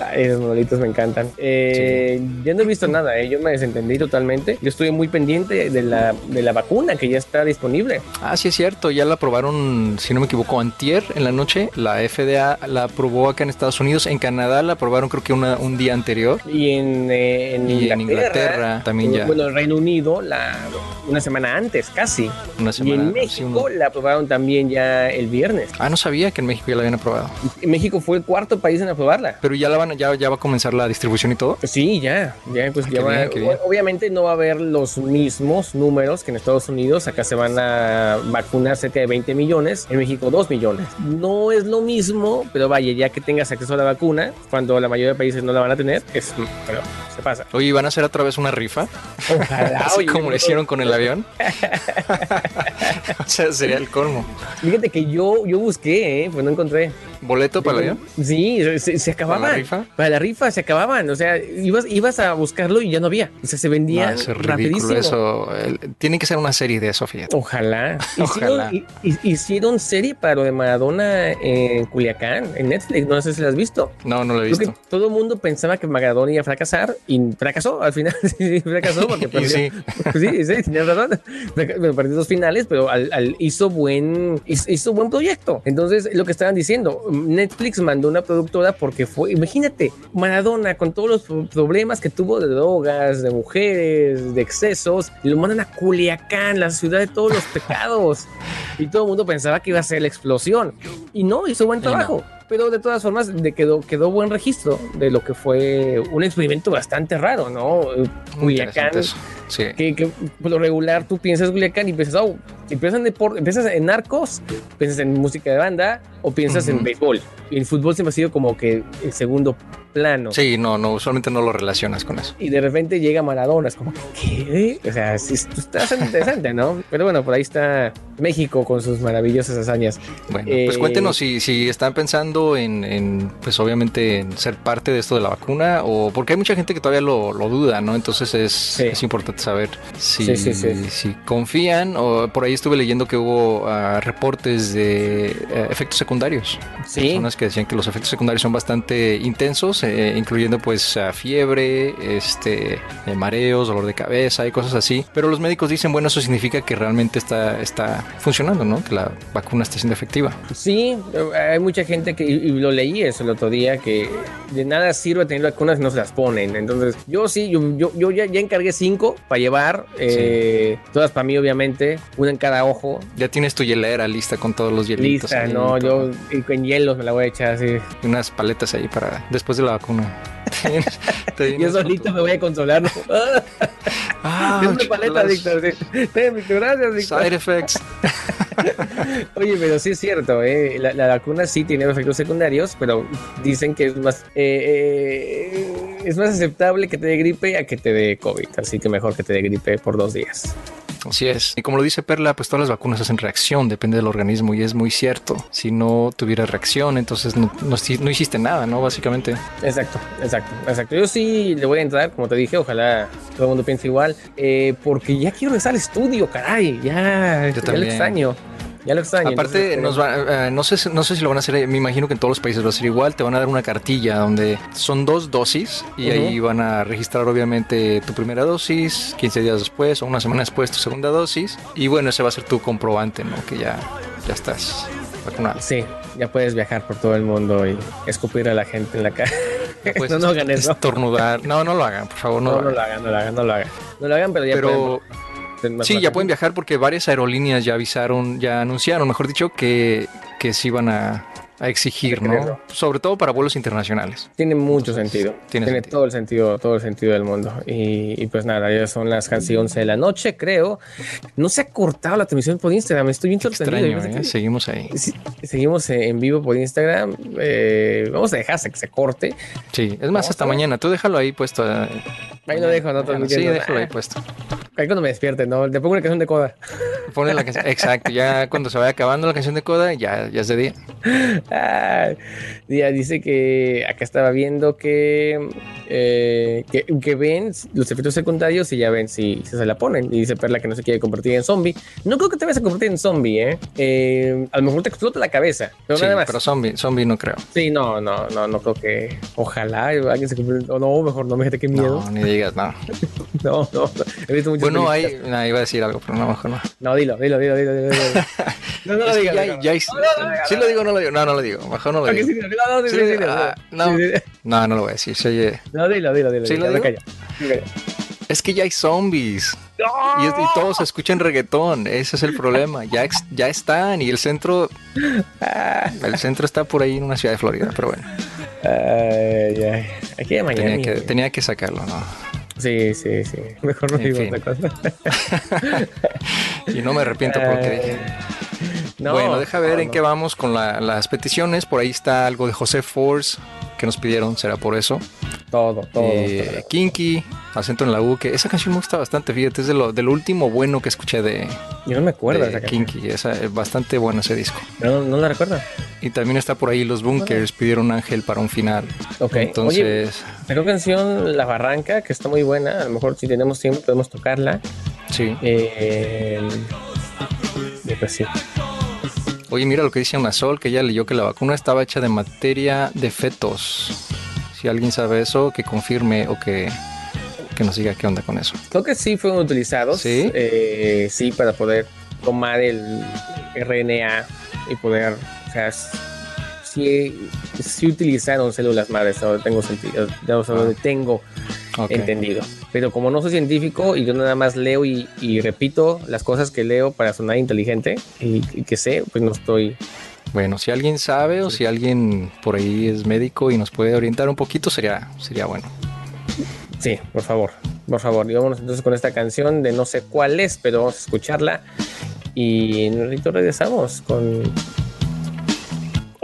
Ay, los monolitos me encantan. Eh, Ya no he visto nada, ¿eh? yo me desentendí totalmente. Yo estoy muy pendiente de la, de la vacuna que ya está disponible. Ah, sí, es cierto. Ya la aprobaron, si no me equivoco, antier en la noche. La FDA la aprobó acá en Estados Unidos. En Canadá la aprobaron creo que una, un día anterior. Y en, eh, en, Inglaterra, también ya. Bueno, el Reino Unido la, una semana antes, casi. Una semana, y en México la aprobaron también ya el viernes. Ah, no sabía que en México ya la habían aprobado. México fue el cuarto país en aprobarla. Pero ya la van, ya, ya va a comenzar la distribución y todo. Sí, ya, ya, pues ya va, Obviamente no va a haber los mismos números que en Estados Unidos. Acá se van a vacunar cerca de 20 millones, en México 2 millones. No es lo mismo, pero vaya, ya que tengas acceso a la vacuna, cuando la mayoría de países no la van a tener, es, pero se pasa. Oye, ¿van a hacer otra vez una rifa? Ojalá, Así como lo hicieron con el avión. sería el colmo. Fíjate que yo, yo busqué, ¿eh? pues no encontré. ¿Boleto para avión? Sí, se, acababan. ¿Para la rifa? Para la rifa se acababan. O sea, ibas, ibas a buscarlo y ya no había. O sea, se vendía no, rapidísimo. Eso. Tiene que ser una serie de eso, fíjate. Ojalá. Ojalá. Hicieron, hicieron serie para lo de Maradona en Culiacán, en Netflix. No sé si la has visto. No, no lo he visto. todo el mundo pensaba que Maradona iba a fracasar y fracasó. Al final sí, fracasó porque perdió. sí. sí, sí, tenías razón. Perdió dos finales, pero al, hizo buen hizo buen proyecto. Entonces, lo que estaban diciendo, Netflix mandó una productora porque fue, imagínate, Maradona con todos los problemas que tuvo de drogas, de mujeres, de excesos, y lo mandan a Culiacán, la ciudad de todos los pecados. Y todo el mundo pensaba que iba a ser la explosión. Y no, hizo buen trabajo pero de todas formas de quedó, quedó buen registro de lo que fue un experimento bastante raro, ¿no? Culiacán, que, por lo regular tú piensas Culiacán y piensas, oh, empiezas en, empiezas en narcos, piensas en música de banda o piensas en béisbol. Y el fútbol siempre ha sido como que el segundo plano. Sí, no, no, usualmente no lo relacionas con eso. Y de repente llega Maradona, es como, ¿qué? O sea, sí, está interesante, ¿no? Pero bueno, por ahí está México con sus maravillosas hazañas. Bueno, pues eh, cuéntenos si, si están pensando en, pues obviamente, en ser parte de esto de la vacuna o porque hay mucha gente que todavía lo, duda, ¿no? Entonces es, es importante saber si, si confían o por ahí estuve leyendo que hubo ah, reportes de eh, efectos secundarios. Sí, que decían que los efectos secundarios son bastante intensos, eh, incluyendo pues fiebre, este, eh, mareos, dolor de cabeza y cosas así. Pero los médicos dicen, bueno, eso significa que realmente está, está funcionando, ¿no? Que la vacuna está siendo efectiva. Sí, hay mucha gente que, y lo leí eso el otro día, que de nada sirve tener vacunas si no se las ponen. Entonces, yo sí, yo, yo, ya, ya, encargué cinco para llevar, eh, todas para mí obviamente, una en cada ojo. Ya tienes tu hielera lista con todos los hielitos. Lista, no, yo con hielos me la voy a echar así. Y unas paletas ahí para después de la vacuna. yo solito me voy a consolar. Ah, una paleta, Víctor. Gracias, Víctor. Side effects. Oye, pero sí es cierto, ¿eh? la, vacuna sí tiene efectos secundarios, pero dicen que es más, eh, eh, es más aceptable que te dé gripe a que te dé COVID, así que mejor que te dé gripe por dos días. Así es. Y como lo dice Perla, pues todas las vacunas hacen reacción, depende del organismo y es muy cierto. Si no tuviera reacción, entonces no, no, hiciste nada, ¿no? Básicamente. Exacto, exacto, exacto. Yo sí le voy a entrar, como te dije, ojalá todo el mundo piense igual, eh, porque ya quiero regresar al estudio, caray, ya, Yo ya lo extraño. Ya lo extraño. Aparte, este, nos va, eh, no, sé, no sé si lo van a hacer, me imagino que en todos los países va a ser igual, te van a dar una cartilla donde son dos dosis y ahí van a registrar obviamente tu primera dosis, 15 días después o una semana después tu segunda dosis y bueno, ese va a ser tu comprobante, ¿no? Que ya, ya estás vacunado. Sí, ya puedes viajar por todo el mundo y escupir a la gente en la calle. no, no hagan eso. Estornudar. No, no lo hagan, por favor, no, no, lo, hagan. no lo hagan. No lo hagan, no lo hagan. pero ya pero, Sí, ya pueden viajar porque varias aerolíneas ya avisaron, ya anunciaron, mejor dicho, que, que sí van a, exigir, ¿no? Sobre todo para vuelos internacionales. Tiene mucho sentido. Tiene, todo el sentido, todo el sentido del mundo. Y, pues nada, ya son las casi 11 de la noche, creo. No se ha cortado la transmisión por Instagram. Estoy bien sorprendido. ¿eh? Seguimos ahí. seguimos en vivo por Instagram. Eh, vamos a dejar que se corte. Sí, es más, hasta mañana. Tú déjalo ahí puesto. Eh, ahí lo dejo, no Sí, déjalo ahí puesto. Ahí cuando me despierte, ¿no? Le pongo una canción de coda. Pone la canción, exacto, ya cuando se vaya acabando la canción de coda, ya, ya es de día. ya dice que acá estaba viendo que, eh, que, ven los efectos secundarios y ya ven si, se la ponen. Y dice Perla que no se quiere convertir en zombie. No creo que te vayas a convertir en zombie, ¿eh? eh a lo mejor te explota la cabeza, pero nada más. Pero zombie, zombie no creo. Sí, no, no, no, no creo que. Ojalá alguien se convierta. O no, mejor no me dijiste qué miedo. No, ni digas, no. no, no. He visto muchas bueno, ahí, iba a decir algo, pero no, mejor no. No, dilo, dilo, dilo, dilo. dilo. No, no lo digas. Sí lo digo, no lo digo. No, no lo digo. Mejor no lo digo. No, no lo voy a decir. No, dilo, dilo, dilo. ¿Sí lo digo? Es que ya hay zombies. Y, todos escuchan reggaetón. Ese es el problema. Ya, ya están. Y el centro. El centro está por ahí en una ciudad de Florida, pero bueno. Aquí de mañana. Tenía que, tenía que sacarlo, ¿no? Sí, sí, sí. Mejor no digo otra cosa. y no me arrepiento por lo que dije. bueno, deja ver en qué vamos con las peticiones. Por ahí está algo de José Force que nos pidieron, será por eso. Todo, todo. Eh, Kinky, acento en la U, que esa canción me gusta bastante, fíjate, es de lo, del último bueno que escuché de. Yo no me acuerdo de, esa Kinky, esa, es bastante bueno ese disco. No, no la recuerdo. Y también está por ahí Los Bunkers, pidieron Ángel para un final. Ok, entonces. Oye, canción La Barranca, que está muy buena, a lo mejor si tenemos tiempo podemos tocarla. Sí. Eh, pues sí. Oye, mira lo que dice una Sol, que ella leyó que la vacuna estaba hecha de materia de fetos. Si alguien sabe eso, que confirme o que, que nos diga qué onda con eso. Creo que sí fueron utilizados. Sí. Eh, sí, para poder tomar el RNA y poder, o sea, sí, sí utilizaron células madres, ahora tengo sentido, ya ah. tengo entendido. Pero como no soy científico y yo nada más leo y, repito las cosas que leo para sonar inteligente y, que sé, pues no estoy bueno, si alguien sabe o si alguien por ahí es médico y nos puede orientar un poquito, sería, sería bueno. Sí, por favor, por favor. Y vámonos entonces con esta canción de no sé cuál es, pero vamos a escucharla. Y en un ratito regresamos con.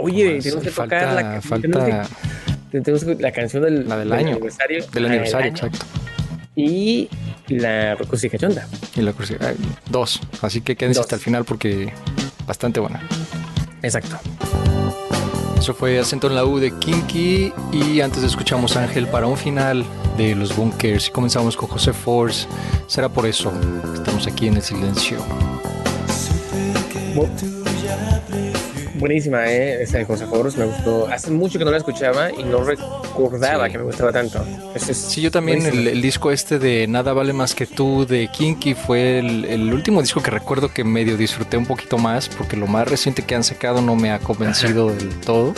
Oye, tenemos que tocar la falta... tenemos la canción del, la del, año, aniversario. Del aniversario, exacto y la Crucifica Chonda. Y la Crucifica. Dos. Así que quédense hasta el final porque bastante buena. Exacto. Eso fue Acento en la U de Kinky y antes escuchamos Ángel para un final de Los Bunkers y comenzamos con José Force. Será por eso que estamos aquí en el silencio. Buenísima, ¿eh? Esa de José Foros me gustó. Hace mucho que no la escuchaba y no recordaba que me gustaba tanto. sí, yo también el, disco este de Nada Vale Más Que Tú de Kinky fue el, último disco que recuerdo que medio disfruté un poquito más porque lo más reciente que han sacado no me ha convencido del todo.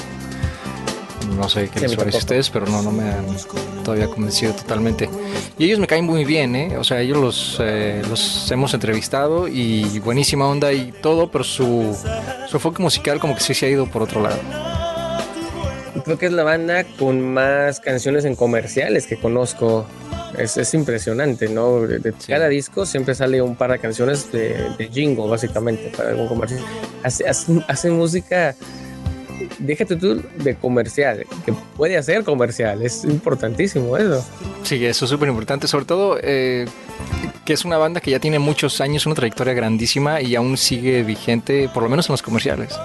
No sé qué les parece a ustedes, pero no, no me han todavía convencido totalmente. Y ellos me caen muy bien, ¿eh? O sea, ellos los, eh, los hemos entrevistado y buenísima onda y todo, pero su, su enfoque musical como que sí se ha ido por otro lado. Creo que es la banda con más canciones en comerciales que conozco. Es, es impresionante, ¿no? De, cada disco siempre sale un par de canciones de, de jingle, básicamente, para algún comercial. Hacen hace música déjate tú de comercial, que puede hacer comercial, es importantísimo eso. Sí, eso es súper importante, sobre todo eh, que es una banda que ya tiene muchos años, una trayectoria grandísima y aún sigue vigente, por lo menos en los comerciales.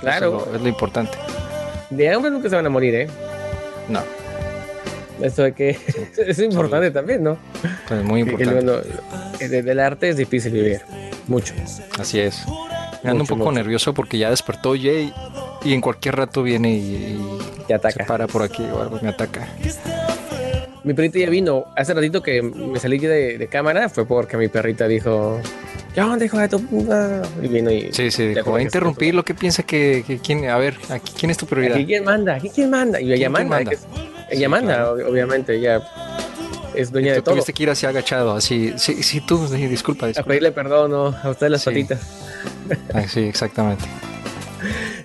Claro. es, lo, importante. De hambre nunca se van a morir, ¿eh? No. Eso de que es importante también, ¿no? Es muy importante. del arte es difícil vivir, mucho. Así es. Me ando un poco nervioso porque ya despertó Jay y en cualquier rato viene y, te ataca. Se para por aquí o algo, me ataca. Mi perrita ya vino. Hace ratito que me salí de, de cámara fue porque mi perrita dijo, ¿qué onda, hijo de tu puta? Y vino y... Sí, sí, dijo, a interrumpir lo que piensa que, que, quién... A ver, aquí, ¿quién es tu prioridad? Aquí quién manda, aquí quién manda. Y ella manda. ella manda, obviamente, ella es dueña de todo. Tuviste que ir así agachado, así. Sí, sí, tú, disculpa, disculpa. A pedirle perdón a usted las patitas. Ah, sí, exactamente.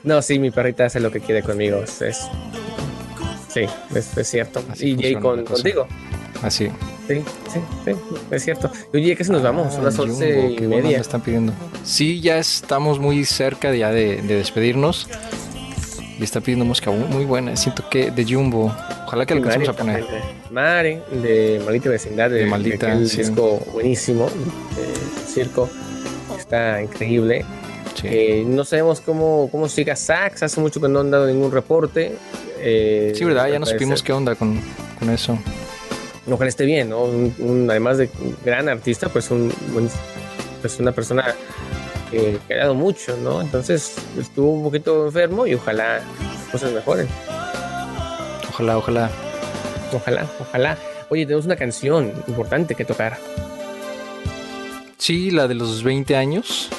No, sí, mi perrita hace lo que quiere conmigo. Es, sí, es, cierto. y Jay contigo. Así. Sí, sí, sí, es cierto. Oye, ¿qué se nos vamos? Son las once y media. están pidiendo. Sí, ya estamos muy cerca ya de, despedirnos. Y está pidiendo música muy buena. Siento que de Jumbo. Ojalá que alcancemos a poner. Mare, de Maldita Vecindad. De, Maldita. Un disco buenísimo. De circo. Está increíble. Eh, no sabemos cómo, cómo siga Sax, hace mucho que no han dado ningún reporte. Eh, sí, ¿verdad? Ya no supimos qué onda con, con eso. Ojalá esté bien, ¿no? además de gran artista, pues, un, pues una persona que, ha dado mucho, ¿no? Entonces estuvo un poquito enfermo y ojalá cosas mejoren. Ojalá, ojalá. Ojalá, ojalá. Oye, tenemos una canción importante que tocar. Sí, la de los 20 años.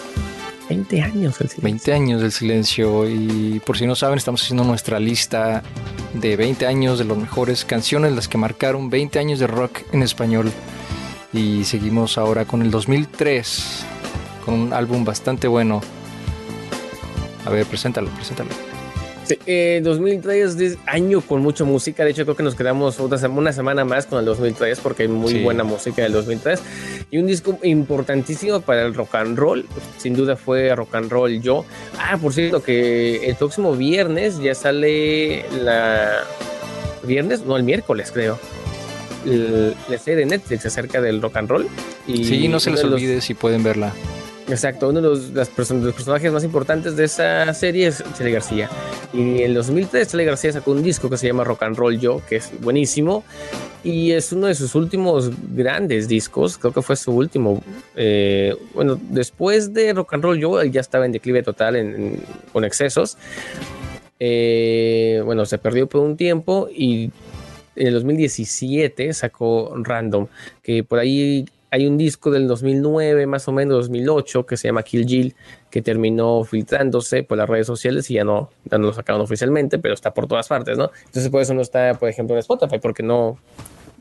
20 años del silencio. 20 años del silencio. Y por si no saben, estamos haciendo nuestra lista de 20 años de las mejores canciones, las que marcaron 20 años de rock en español. Y seguimos ahora con el 2003, con un álbum bastante bueno. A ver, preséntalo, preséntalo. Sí, 2003 es año con mucha música. De hecho, creo que nos quedamos otra, una semana más con el 2003 porque hay muy buena música del 2003. Y un disco importantísimo para el rock and roll. Sin duda fue rock and roll yo. Ah, por cierto, que el próximo viernes ya sale la. ¿Viernes? No, el miércoles, creo. la serie de Netflix acerca del rock and roll. Y sí, no se les olvide si pueden verla. Exacto, uno de los, los, personajes más importantes de esa serie es Charlie García. Y en el 2003 Charlie García sacó un disco que se llama Rock and Roll Yo, que es buenísimo. Y es uno de sus últimos grandes discos, creo que fue su último. Eh, bueno, después de Rock and Roll Yo, él ya estaba en declive total con excesos. Eh, bueno, se perdió por un tiempo y en el 2017 sacó Random, que por ahí hay un disco del 2009, más o menos 2008, que se llama Kill Jill, que terminó filtrándose por las redes sociales y ya no, ya no lo sacaron oficialmente, pero está por todas partes, ¿no? Entonces por eso no está, por ejemplo, en Spotify, porque no,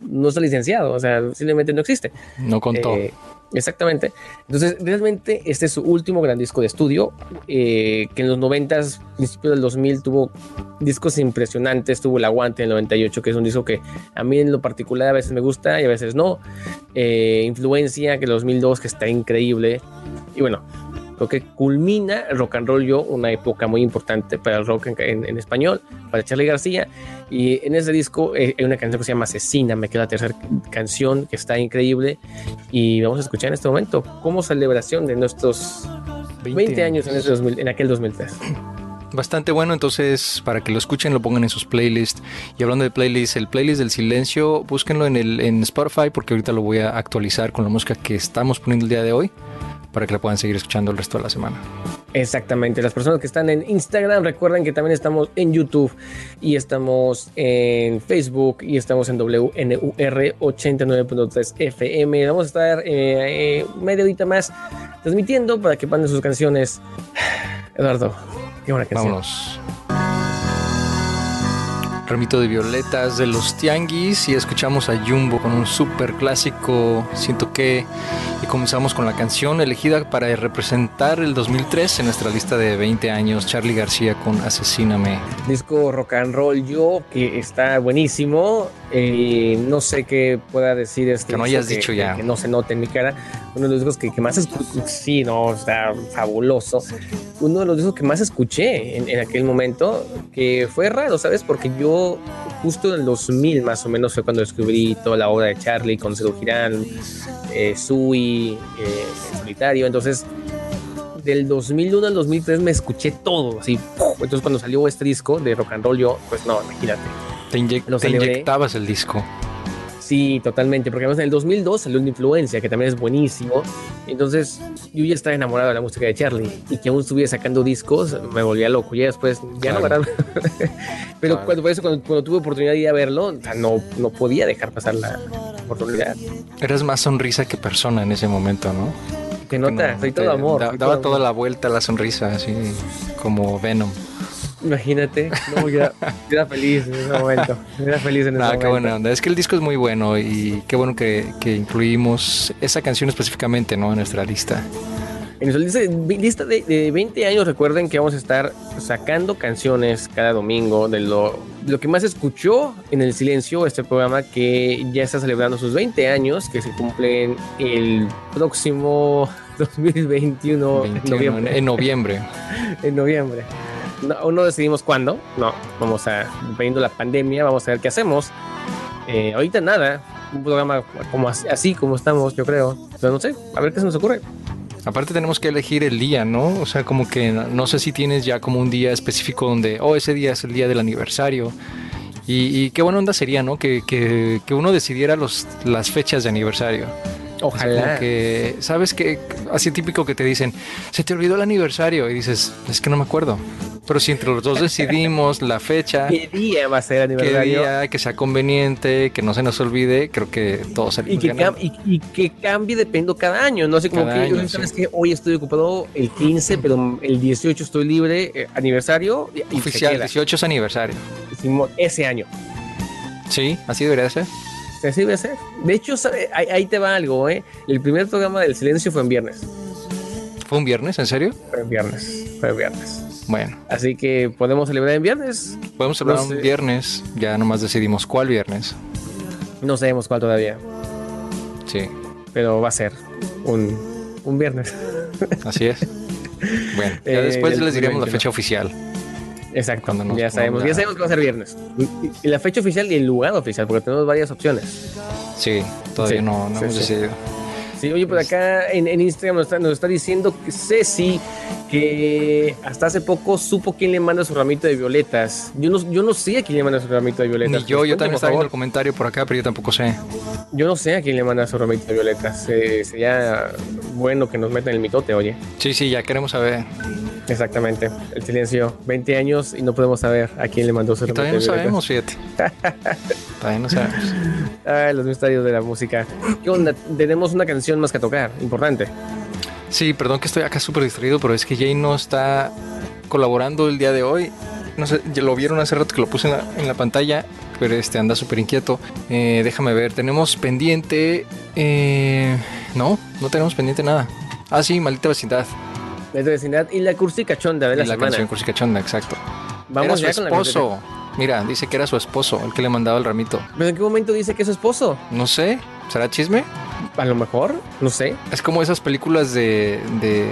no está licenciado, o sea, simplemente no existe. No contó. Eh, exactamente. Entonces, realmente este es su último gran disco de estudio, eh, que en los 90, principios del 2000 tuvo discos impresionantes, tuvo El Aguante en el 98, que es un disco que a mí en lo particular a veces me gusta y a veces no. Eh, Influencia, que el 2002, que está increíble. Y bueno, lo que culmina Rock and Roll Yo, una época muy importante para el rock en, español, para Charlie García. Y en ese disco eh, hay una canción que se llama Asesina, me queda la tercera canción que está increíble. Y vamos a escuchar en este momento como celebración de nuestros 20, años, En, ese en aquel 2003 bastante bueno, entonces para que lo escuchen lo pongan en sus playlists. Y hablando de playlists, el playlist del silencio, búsquenlo en, el, en Spotify porque ahorita lo voy a actualizar con la música que estamos poniendo el día de hoy para que la puedan seguir escuchando el resto de la semana. Exactamente. Las personas que están en Instagram, recuerden que también estamos en YouTube y estamos en Facebook y estamos en WNUR 89.3 FM. Vamos a estar eh, eh, media horita más transmitiendo para que manden sus canciones. Eduardo, qué buena canción. Vámonos. Ramito de Violetas de los Tianguis y escuchamos a Jumbo con un super clásico, siento que, y comenzamos con la canción elegida para representar el 2003 en nuestra lista de 20 años, Charlie García con Asesíname. Disco rock and roll yo, que está buenísimo, eh, no sé qué pueda decir este que no hayas dicho ya. que, no se note en mi cara. Uno de los discos que, más escuché sí no está fabuloso. Uno de los discos que más escuché en, aquel momento que fue raro sabes porque yo justo en el 2000 más o menos fue cuando descubrí toda la obra de Charlie con Cedro Girán eh, Sui eh, solitario. Entonces del 2001 al 2003 me escuché todo así entonces cuando salió este disco de rock and roll yo pues no imagínate te, inyectabas el disco. Sí, totalmente, porque además en el 2002 salió una influencia que también es buenísimo. Entonces yo ya estaba enamorado de la música de Charlie y que aún estuviera sacando discos, me volvía loco. Y después, ya no, ¿verdad? Pero cuando, por eso, cuando, tuve oportunidad de ir a verlo, no, no podía dejar pasar la oportunidad. Eras más sonrisa que persona en ese momento, ¿no? Te nota, soy todo amor. daba toda la vuelta a la sonrisa, así como Venom. Imagínate, no, yo, era, feliz en ese momento. Era feliz en ese ah, qué buena onda. Es que el disco es muy bueno y qué bueno que, que incluimos esa canción específicamente ¿no? en nuestra lista. En nuestra lista, de, de, 20 años, recuerden que vamos a estar sacando canciones cada domingo de lo, lo que más escuchó en el silencio, este programa que ya está celebrando sus 20 años, que se cumplen el próximo 2021 en noviembre. En noviembre. en noviembre no, aún no decidimos cuándo. No, vamos a, dependiendo la pandemia, vamos a ver qué hacemos. Eh, ahorita nada, un programa como así, como estamos, yo creo. Pero no sé, a ver qué se nos ocurre. Aparte tenemos que elegir el día, ¿no? O sea, como que no, sé si tienes ya como un día específico donde, oh, ese día es el día del aniversario. Y, qué buena onda sería, ¿no? Que, que, que uno decidiera los, las fechas de aniversario. Ojalá. que, ¿sabes que Así típico que te dicen, se te olvidó el aniversario y dices, es que no me acuerdo. Pero si entre los dos decidimos la fecha, qué día va a ser aniversario, qué día, que sea conveniente, que no se nos olvide, creo que todo y que, y, que cambie dependo cada año. No sé cómo que sabes que hoy estoy ocupado el 15, pero el 18 estoy libre, eh, aniversario. Oficial, 18 es aniversario. Ese año. Sí, así debería ser. Así debe ser. De hecho, ahí, te va algo, ¿eh? El primer programa del silencio fue en viernes. ¿Fue un viernes? ¿En serio? Fue en viernes. Fue en viernes. Bueno. Así que podemos celebrar en viernes. Podemos celebrar un viernes. Ya nomás decidimos cuál viernes. No sabemos cuál todavía. Sí. Pero va a ser un, un viernes. Así es. Bueno, ya después les diremos la fecha oficial. Exacto. ya sabemos, ya sabemos que va a ser viernes. Y la fecha oficial y el lugar oficial, porque tenemos varias opciones. Sí, todavía no, no hemos decidido. Sí, oye, por acá en, Instagram nos está, nos está, diciendo Ceci que hasta hace poco supo quién le manda su ramito de violetas. Yo no, yo no sé a quién le manda su ramito de violetas. Ni yo, yo también estaba viendo el comentario por acá, pero yo tampoco sé. Yo no sé a quién le manda su ramito de violetas. Eh, sería bueno que nos metan el mitote, oye. Sí, sí, ya queremos saber. Exactamente, el silencio. 20 años y no podemos saber a quién le mandó su Todavía no sabemos, fíjate. todavía no sabemos. Ay, los misterios de la música. ¿Qué onda? Tenemos una canción más que tocar, importante. Sí, perdón que estoy acá súper distraído, pero es que Jay no está colaborando el día de hoy. No sé, ya lo vieron hace rato que lo puse en la, pantalla, pero este anda súper inquieto. Eh, déjame ver, tenemos pendiente. Eh, no, no tenemos pendiente nada. Ah, sí, maldita vecindad de vecindad y la cursi cachonda de la, la canción cursi cachonda, exacto. Vamos era su esposo. Mira, dice que era su esposo el que le mandaba el ramito. ¿Pero en qué momento dice que es su esposo? No sé. ¿Será chisme? A lo mejor, no sé. Es como esas películas de, de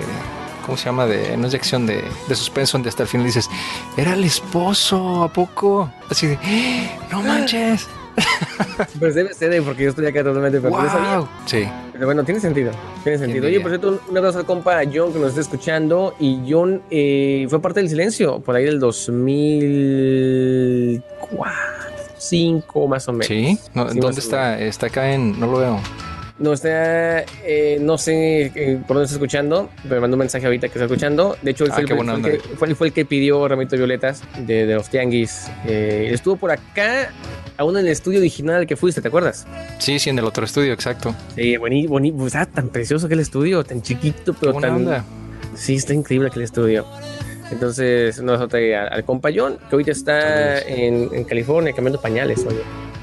¿cómo se llama? De, no es de acción, de, de suspenso, donde hasta el final dices, era el esposo, ¿a poco? Así de, ¡Ah! no manches. pues debe ser, porque yo estoy acá totalmente wow. Sí. Pero bueno, tiene sentido. Tiene sentido. Oye, por cierto, un abrazo al compa John que nos está escuchando. Y John eh, fue parte del silencio por ahí del 2004, 5 más o menos. Sí. ¿Dónde está? Está acá en. No lo veo. No está, eh, no sé eh, por dónde está escuchando, pero me mandó un mensaje ahorita que está escuchando. De hecho, él Ah, fue, el, fue el que, fue el- fue el que pidió Ramito Violetas de, de los Tianguis. Eh, estuvo por acá, aún en el estudio original al que fuiste, ¿te acuerdas? Sí, sí, en el otro estudio, exacto. Sí, bonito, bonito, pues, ah, tan precioso que el estudio, tan chiquito, pero tan. onda. Sí, está increíble aquel estudio. Entonces, nos trae al, compayón, que ahorita está en, en California cambiando pañales, oye.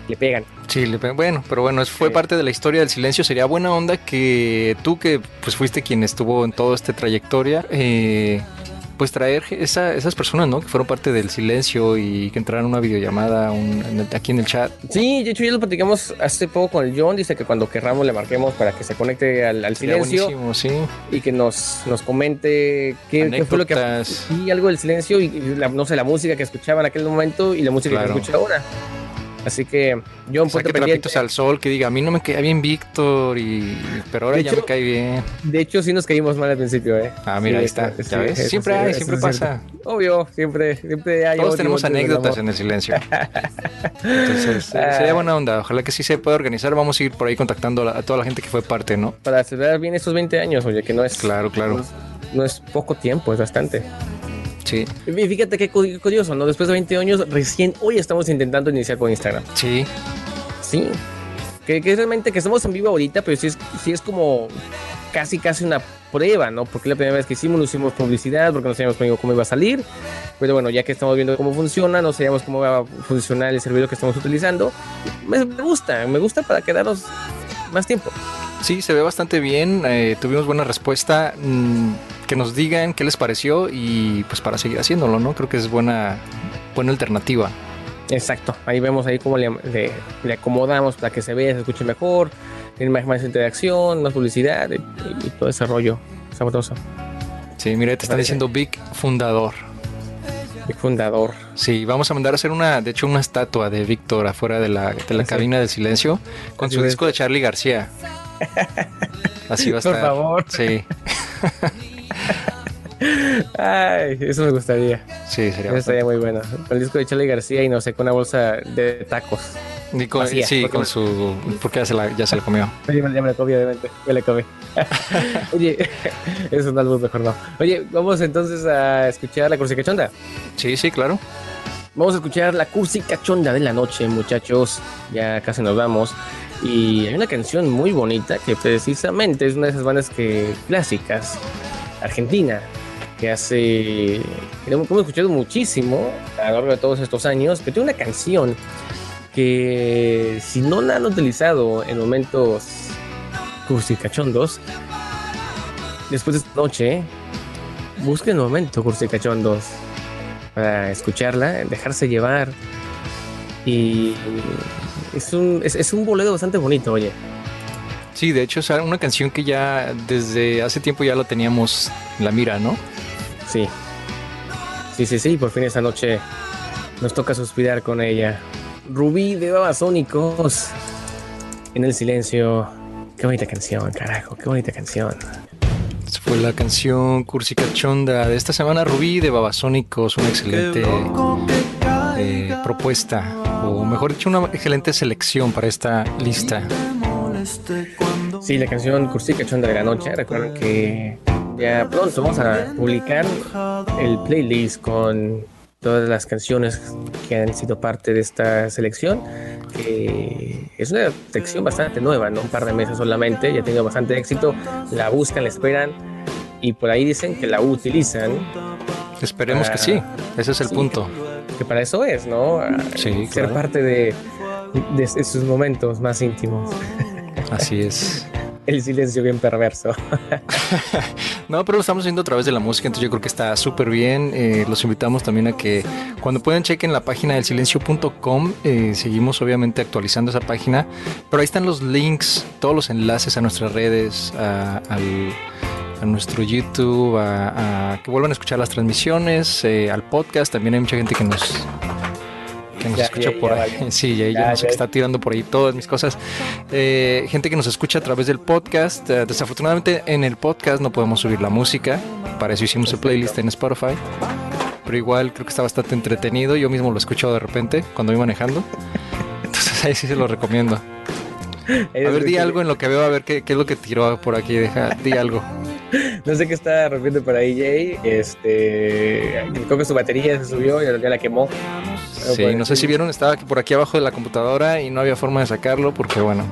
Le pegan. Sí, le pe- bueno, pero bueno, fue Sí. parte de la historia del silencio. Sería buena onda que tú, que pues fuiste quien estuvo en toda esta trayectoria, eh, pues traer esa- esas personas, ¿no? Que fueron parte del silencio y que entraran a una videollamada un- en el- aquí en el chat. Sí, de hecho ya lo platicamos hace poco con el John. Dice que cuando querramos le marquemos para que se conecte al, silencio sí. y que nos, nos comente qué, qué fue lo que y algo del silencio y, y la- no sé, la música que escuchaba en aquel momento y la música Claro. que escucha ahora. Así que, John, ponte Saque trapitos al sol, que diga, a mí no me caía bien Víctor, y pero ahora De ya hecho, me cae bien. De hecho, sí nos caímos mal al principio, ¿eh? Ah, mira, Sí, ahí está. eso- ¿Ya sí, ves? eso Siempre hay, eso siempre es pasa. Obvio, siempre, siempre hay. Todos tenemos anécdotas en el silencio. Entonces, eh, sería buena onda. Ojalá que sí se pueda organizar. Vamos a ir por ahí contactando a, toda la gente que fue parte, ¿no? Para celebrar bien estos 20 años, oye, que no es, Claro, claro. no es poco tiempo, es bastante. Sí, Y fíjate qué cu- curioso, ¿no? Después de 20 años, recién hoy estamos intentando iniciar con Instagram. sí. Sí. Que, que realmente que estamos en vivo ahorita, pero sí es, sí es como casi casi una prueba, ¿no? Porque la primera vez que hicimos, no hicimos publicidad, porque no sabíamos cómo cómo iba a salir. Pero bueno, ya que estamos viendo cómo funciona, no sabíamos cómo va a funcionar el servidor que estamos utilizando. Me, me gusta, me gusta para quedarnos más tiempo. Sí, se ve bastante bien. eh, tuvimos buena respuesta. mm, que nos digan qué les pareció y pues para seguir haciéndolo, ¿no? Creo que es buena, buena alternativa. Exacto, ahí vemos ahí cómo le, le- le acomodamos para que se vea, se escuche mejor, tiene más, más interacción, más publicidad y, y todo ese rollo sabroso. Sí, mira, te están Parece. diciendo Big Fundador. El fundador. Sí, vamos a mandar a hacer una, de hecho, una estatua de Víctor afuera de la, de la Sí. cabina del silencio con Así su es. disco de Charlie García. Así va a Por estar. favor. Sí, Ay, eso me gustaría. sí, sería Eso estaría muy bueno. Con el disco de Charlie García y no sé, con una bolsa de tacos. Y con- Vacía, sí, con su. Porque ya se la, ya se la comió. Oye, ya me la comí, obviamente. Me la comí. Oye, eso es un álbum mejor no. Oye, vamos entonces a escuchar la cursi cachonda. Sí, sí, claro. Vamos a escuchar la cursi cachonda de la noche, muchachos. Ya casi nos vamos. Y hay una canción muy bonita que precisamente es una de esas bandas que clásicas, argentina, que hace. que hemos escuchado muchísimo a lo largo de todos estos años, que tiene una canción que si no la han utilizado en momentos cursi cachondos, después de esta noche, busquen el momento cursi cachondos para escucharla, dejarse llevar. Y es un, es, es un bolero bastante bonito, oye. Sí, de hecho es una canción que ya desde hace tiempo ya lo teníamos en la mira, ¿no? Sí. Sí, sí, sí, por fin esta noche nos toca suspirar con ella. Rubí de Babasónicos en el silencio. Qué bonita canción, carajo, qué bonita canción. Esta Fue la canción Cursi Cachonda de esta semana, Rubí de Babasónicos, una excelente eh, propuesta, o mejor dicho, una excelente selección para esta lista. Sí, la canción Cursi Cachonda de la noche. Recuerden que ya pronto vamos a publicar el playlist con todas las canciones que han sido parte de esta selección. Que es una sección bastante nueva, ¿no? Un par de meses solamente. Ya ha tenido bastante éxito. La buscan, la esperan. Y por ahí dicen que la utilizan. Esperemos que sí, ese es el Sí. punto. Que para eso es, ¿no? Sí, Ser claro. parte de, de esos momentos más íntimos. Así es. El silencio bien perverso. No, pero lo estamos haciendo a través de la música, entonces yo creo que está súper bien. Eh, los invitamos también a que cuando puedan chequen la página del silencio.com. Eh, seguimos obviamente actualizando esa página, pero ahí están los links, todos los enlaces a nuestras redes, a, al- a nuestro YouTube, a, a que vuelvan a escuchar las transmisiones, eh, al podcast. También hay mucha gente que nos que nos Ya, escucha ya, por ya, ahí. Sí, ya, ya no sé que está tirando por ahí todas mis cosas. Eh, gente que nos escucha a través del podcast. Eh, desafortunadamente en el podcast no podemos subir la música. Para eso hicimos el playlist en Spotify. Pero igual creo que está bastante entretenido. Yo mismo lo escucho de repente cuando voy manejando. Entonces ahí sí se lo recomiendo. A ver, di algo en lo que veo, a ver qué, qué es lo que tiró por aquí. Deja, di algo. No sé qué está rompiendo por ahí, Jay. Este, creo que su batería se subió y ya la quemó. Sí, no sé si vieron, estaba por aquí abajo de la computadora y no había forma de sacarlo porque, bueno,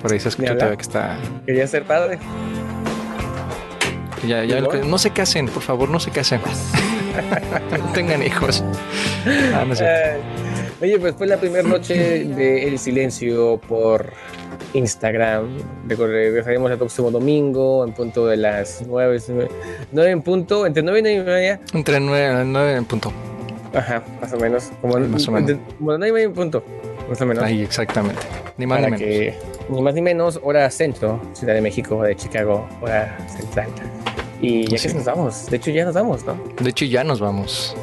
por ahí se escucha todavía que está. Quería ser padre. Ya, ya, no se casen, por favor, no se casen. no tengan hijos. Ah, no sé. Oye, pues fue la primera noche de El Silencio por Instagram. Regresaremos el próximo domingo en punto de las 9, 9 en punto, entre 9 y 9 y media. Entre 9 y 9 en punto. Ajá, más o menos. Como, más o menos. Como 9 y media en punto. Más o menos. Ahí, exactamente. Ni más ni menos. Que, ni más ni menos, hora centro, Ciudad de México, de Chicago, hora central. Y ya que nos vamos. De hecho, ya nos vamos, ¿no? De hecho, ya nos vamos.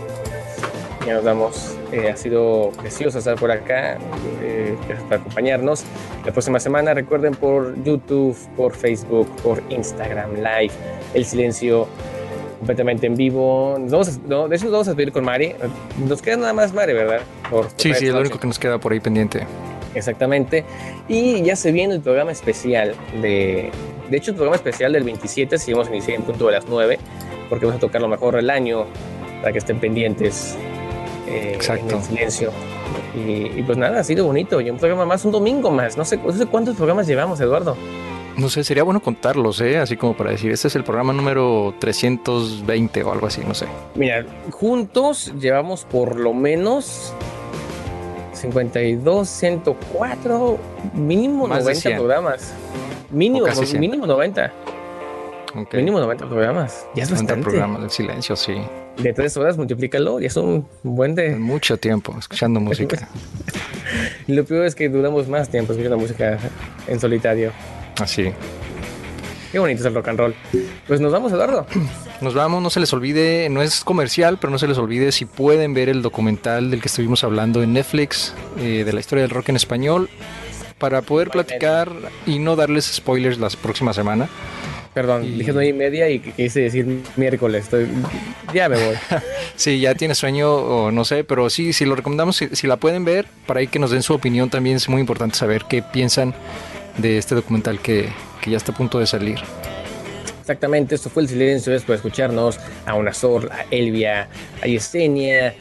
Ya nos vamos. Eh, ha sido precioso estar por acá. Eh, gracias por acompañarnos. La próxima semana, recuerden por YouTube, por Facebook, por Instagram Live, El Silencio completamente en vivo. Nos vamos no, de hecho, nos vamos a despedir con Mari. Nos queda nada más Mari, ¿verdad? sí, sí, es lo único que nos queda por ahí pendiente. Exactamente. Y ya se viene el programa especial de. De hecho, el programa especial del 27, si vamos a iniciar en punto de las 9, porque vamos a tocar lo mejor del año para que estén pendientes eh, Exacto. en silencio. Y, pues nada, ha sido bonito. Y un programa más, un domingo más. No sé, no sé cuántos programas llevamos, Eduardo. No sé, sería bueno contarlos, ¿eh? Así como para decir, este es el programa número 320 o algo así, no sé. Mira, juntos llevamos por lo menos 52, 104, mínimo 90 programas. Mínimo, mínimo 90. Mínimo 90 programas. Ya es bastante. programas del silencio, sí. De tres horas, multiplícalo. Ya es un buen de. Mucho tiempo escuchando música. lo peor es que duramos más tiempo escuchando música en solitario. Así. Qué bonito es el rock and roll. Pues nos vamos, Eduardo. Nos vamos, no se les olvide, no es comercial, pero no se les olvide si pueden ver el documental del que estuvimos hablando en Netflix, eh, de la historia del rock en español, para poder platicar y no darles spoilers la próxima semana. Perdón, dije nueve y media y quise decir miércoles. Estoy, ya me voy. sí, ya tiene sueño o no sé, pero sí, si lo recomendamos, si, la pueden ver, para ahí que nos den su opinión también es muy importante saber qué piensan de este documental que, que ya está a punto de salir. Exactamente, esto fue el silencio después de escucharnos a Unazor, a Elvia, a Yesenia,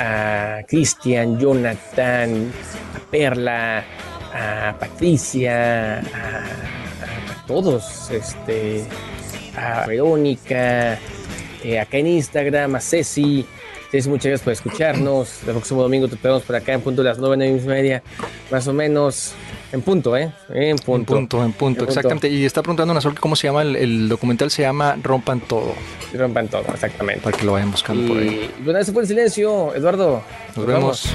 a Cristian, Jonathan, a Perla, a Patricia, a todos, este, a Verónica, eh, acá en Instagram, a Ceci. Ceci, muchas gracias por escucharnos. El próximo domingo te esperamos por acá en punto de las nueve, y media, más o menos. En punto, ¿eh? En punto. En punto, en punto, exactamente. Y está preguntando una sola cómo se llama el, documental, se llama Rompan Todo. Rompan Todo, exactamente. Para que lo vayan buscando por ahí. Y bueno, ese fue el silencio, Eduardo. Nos, vemos.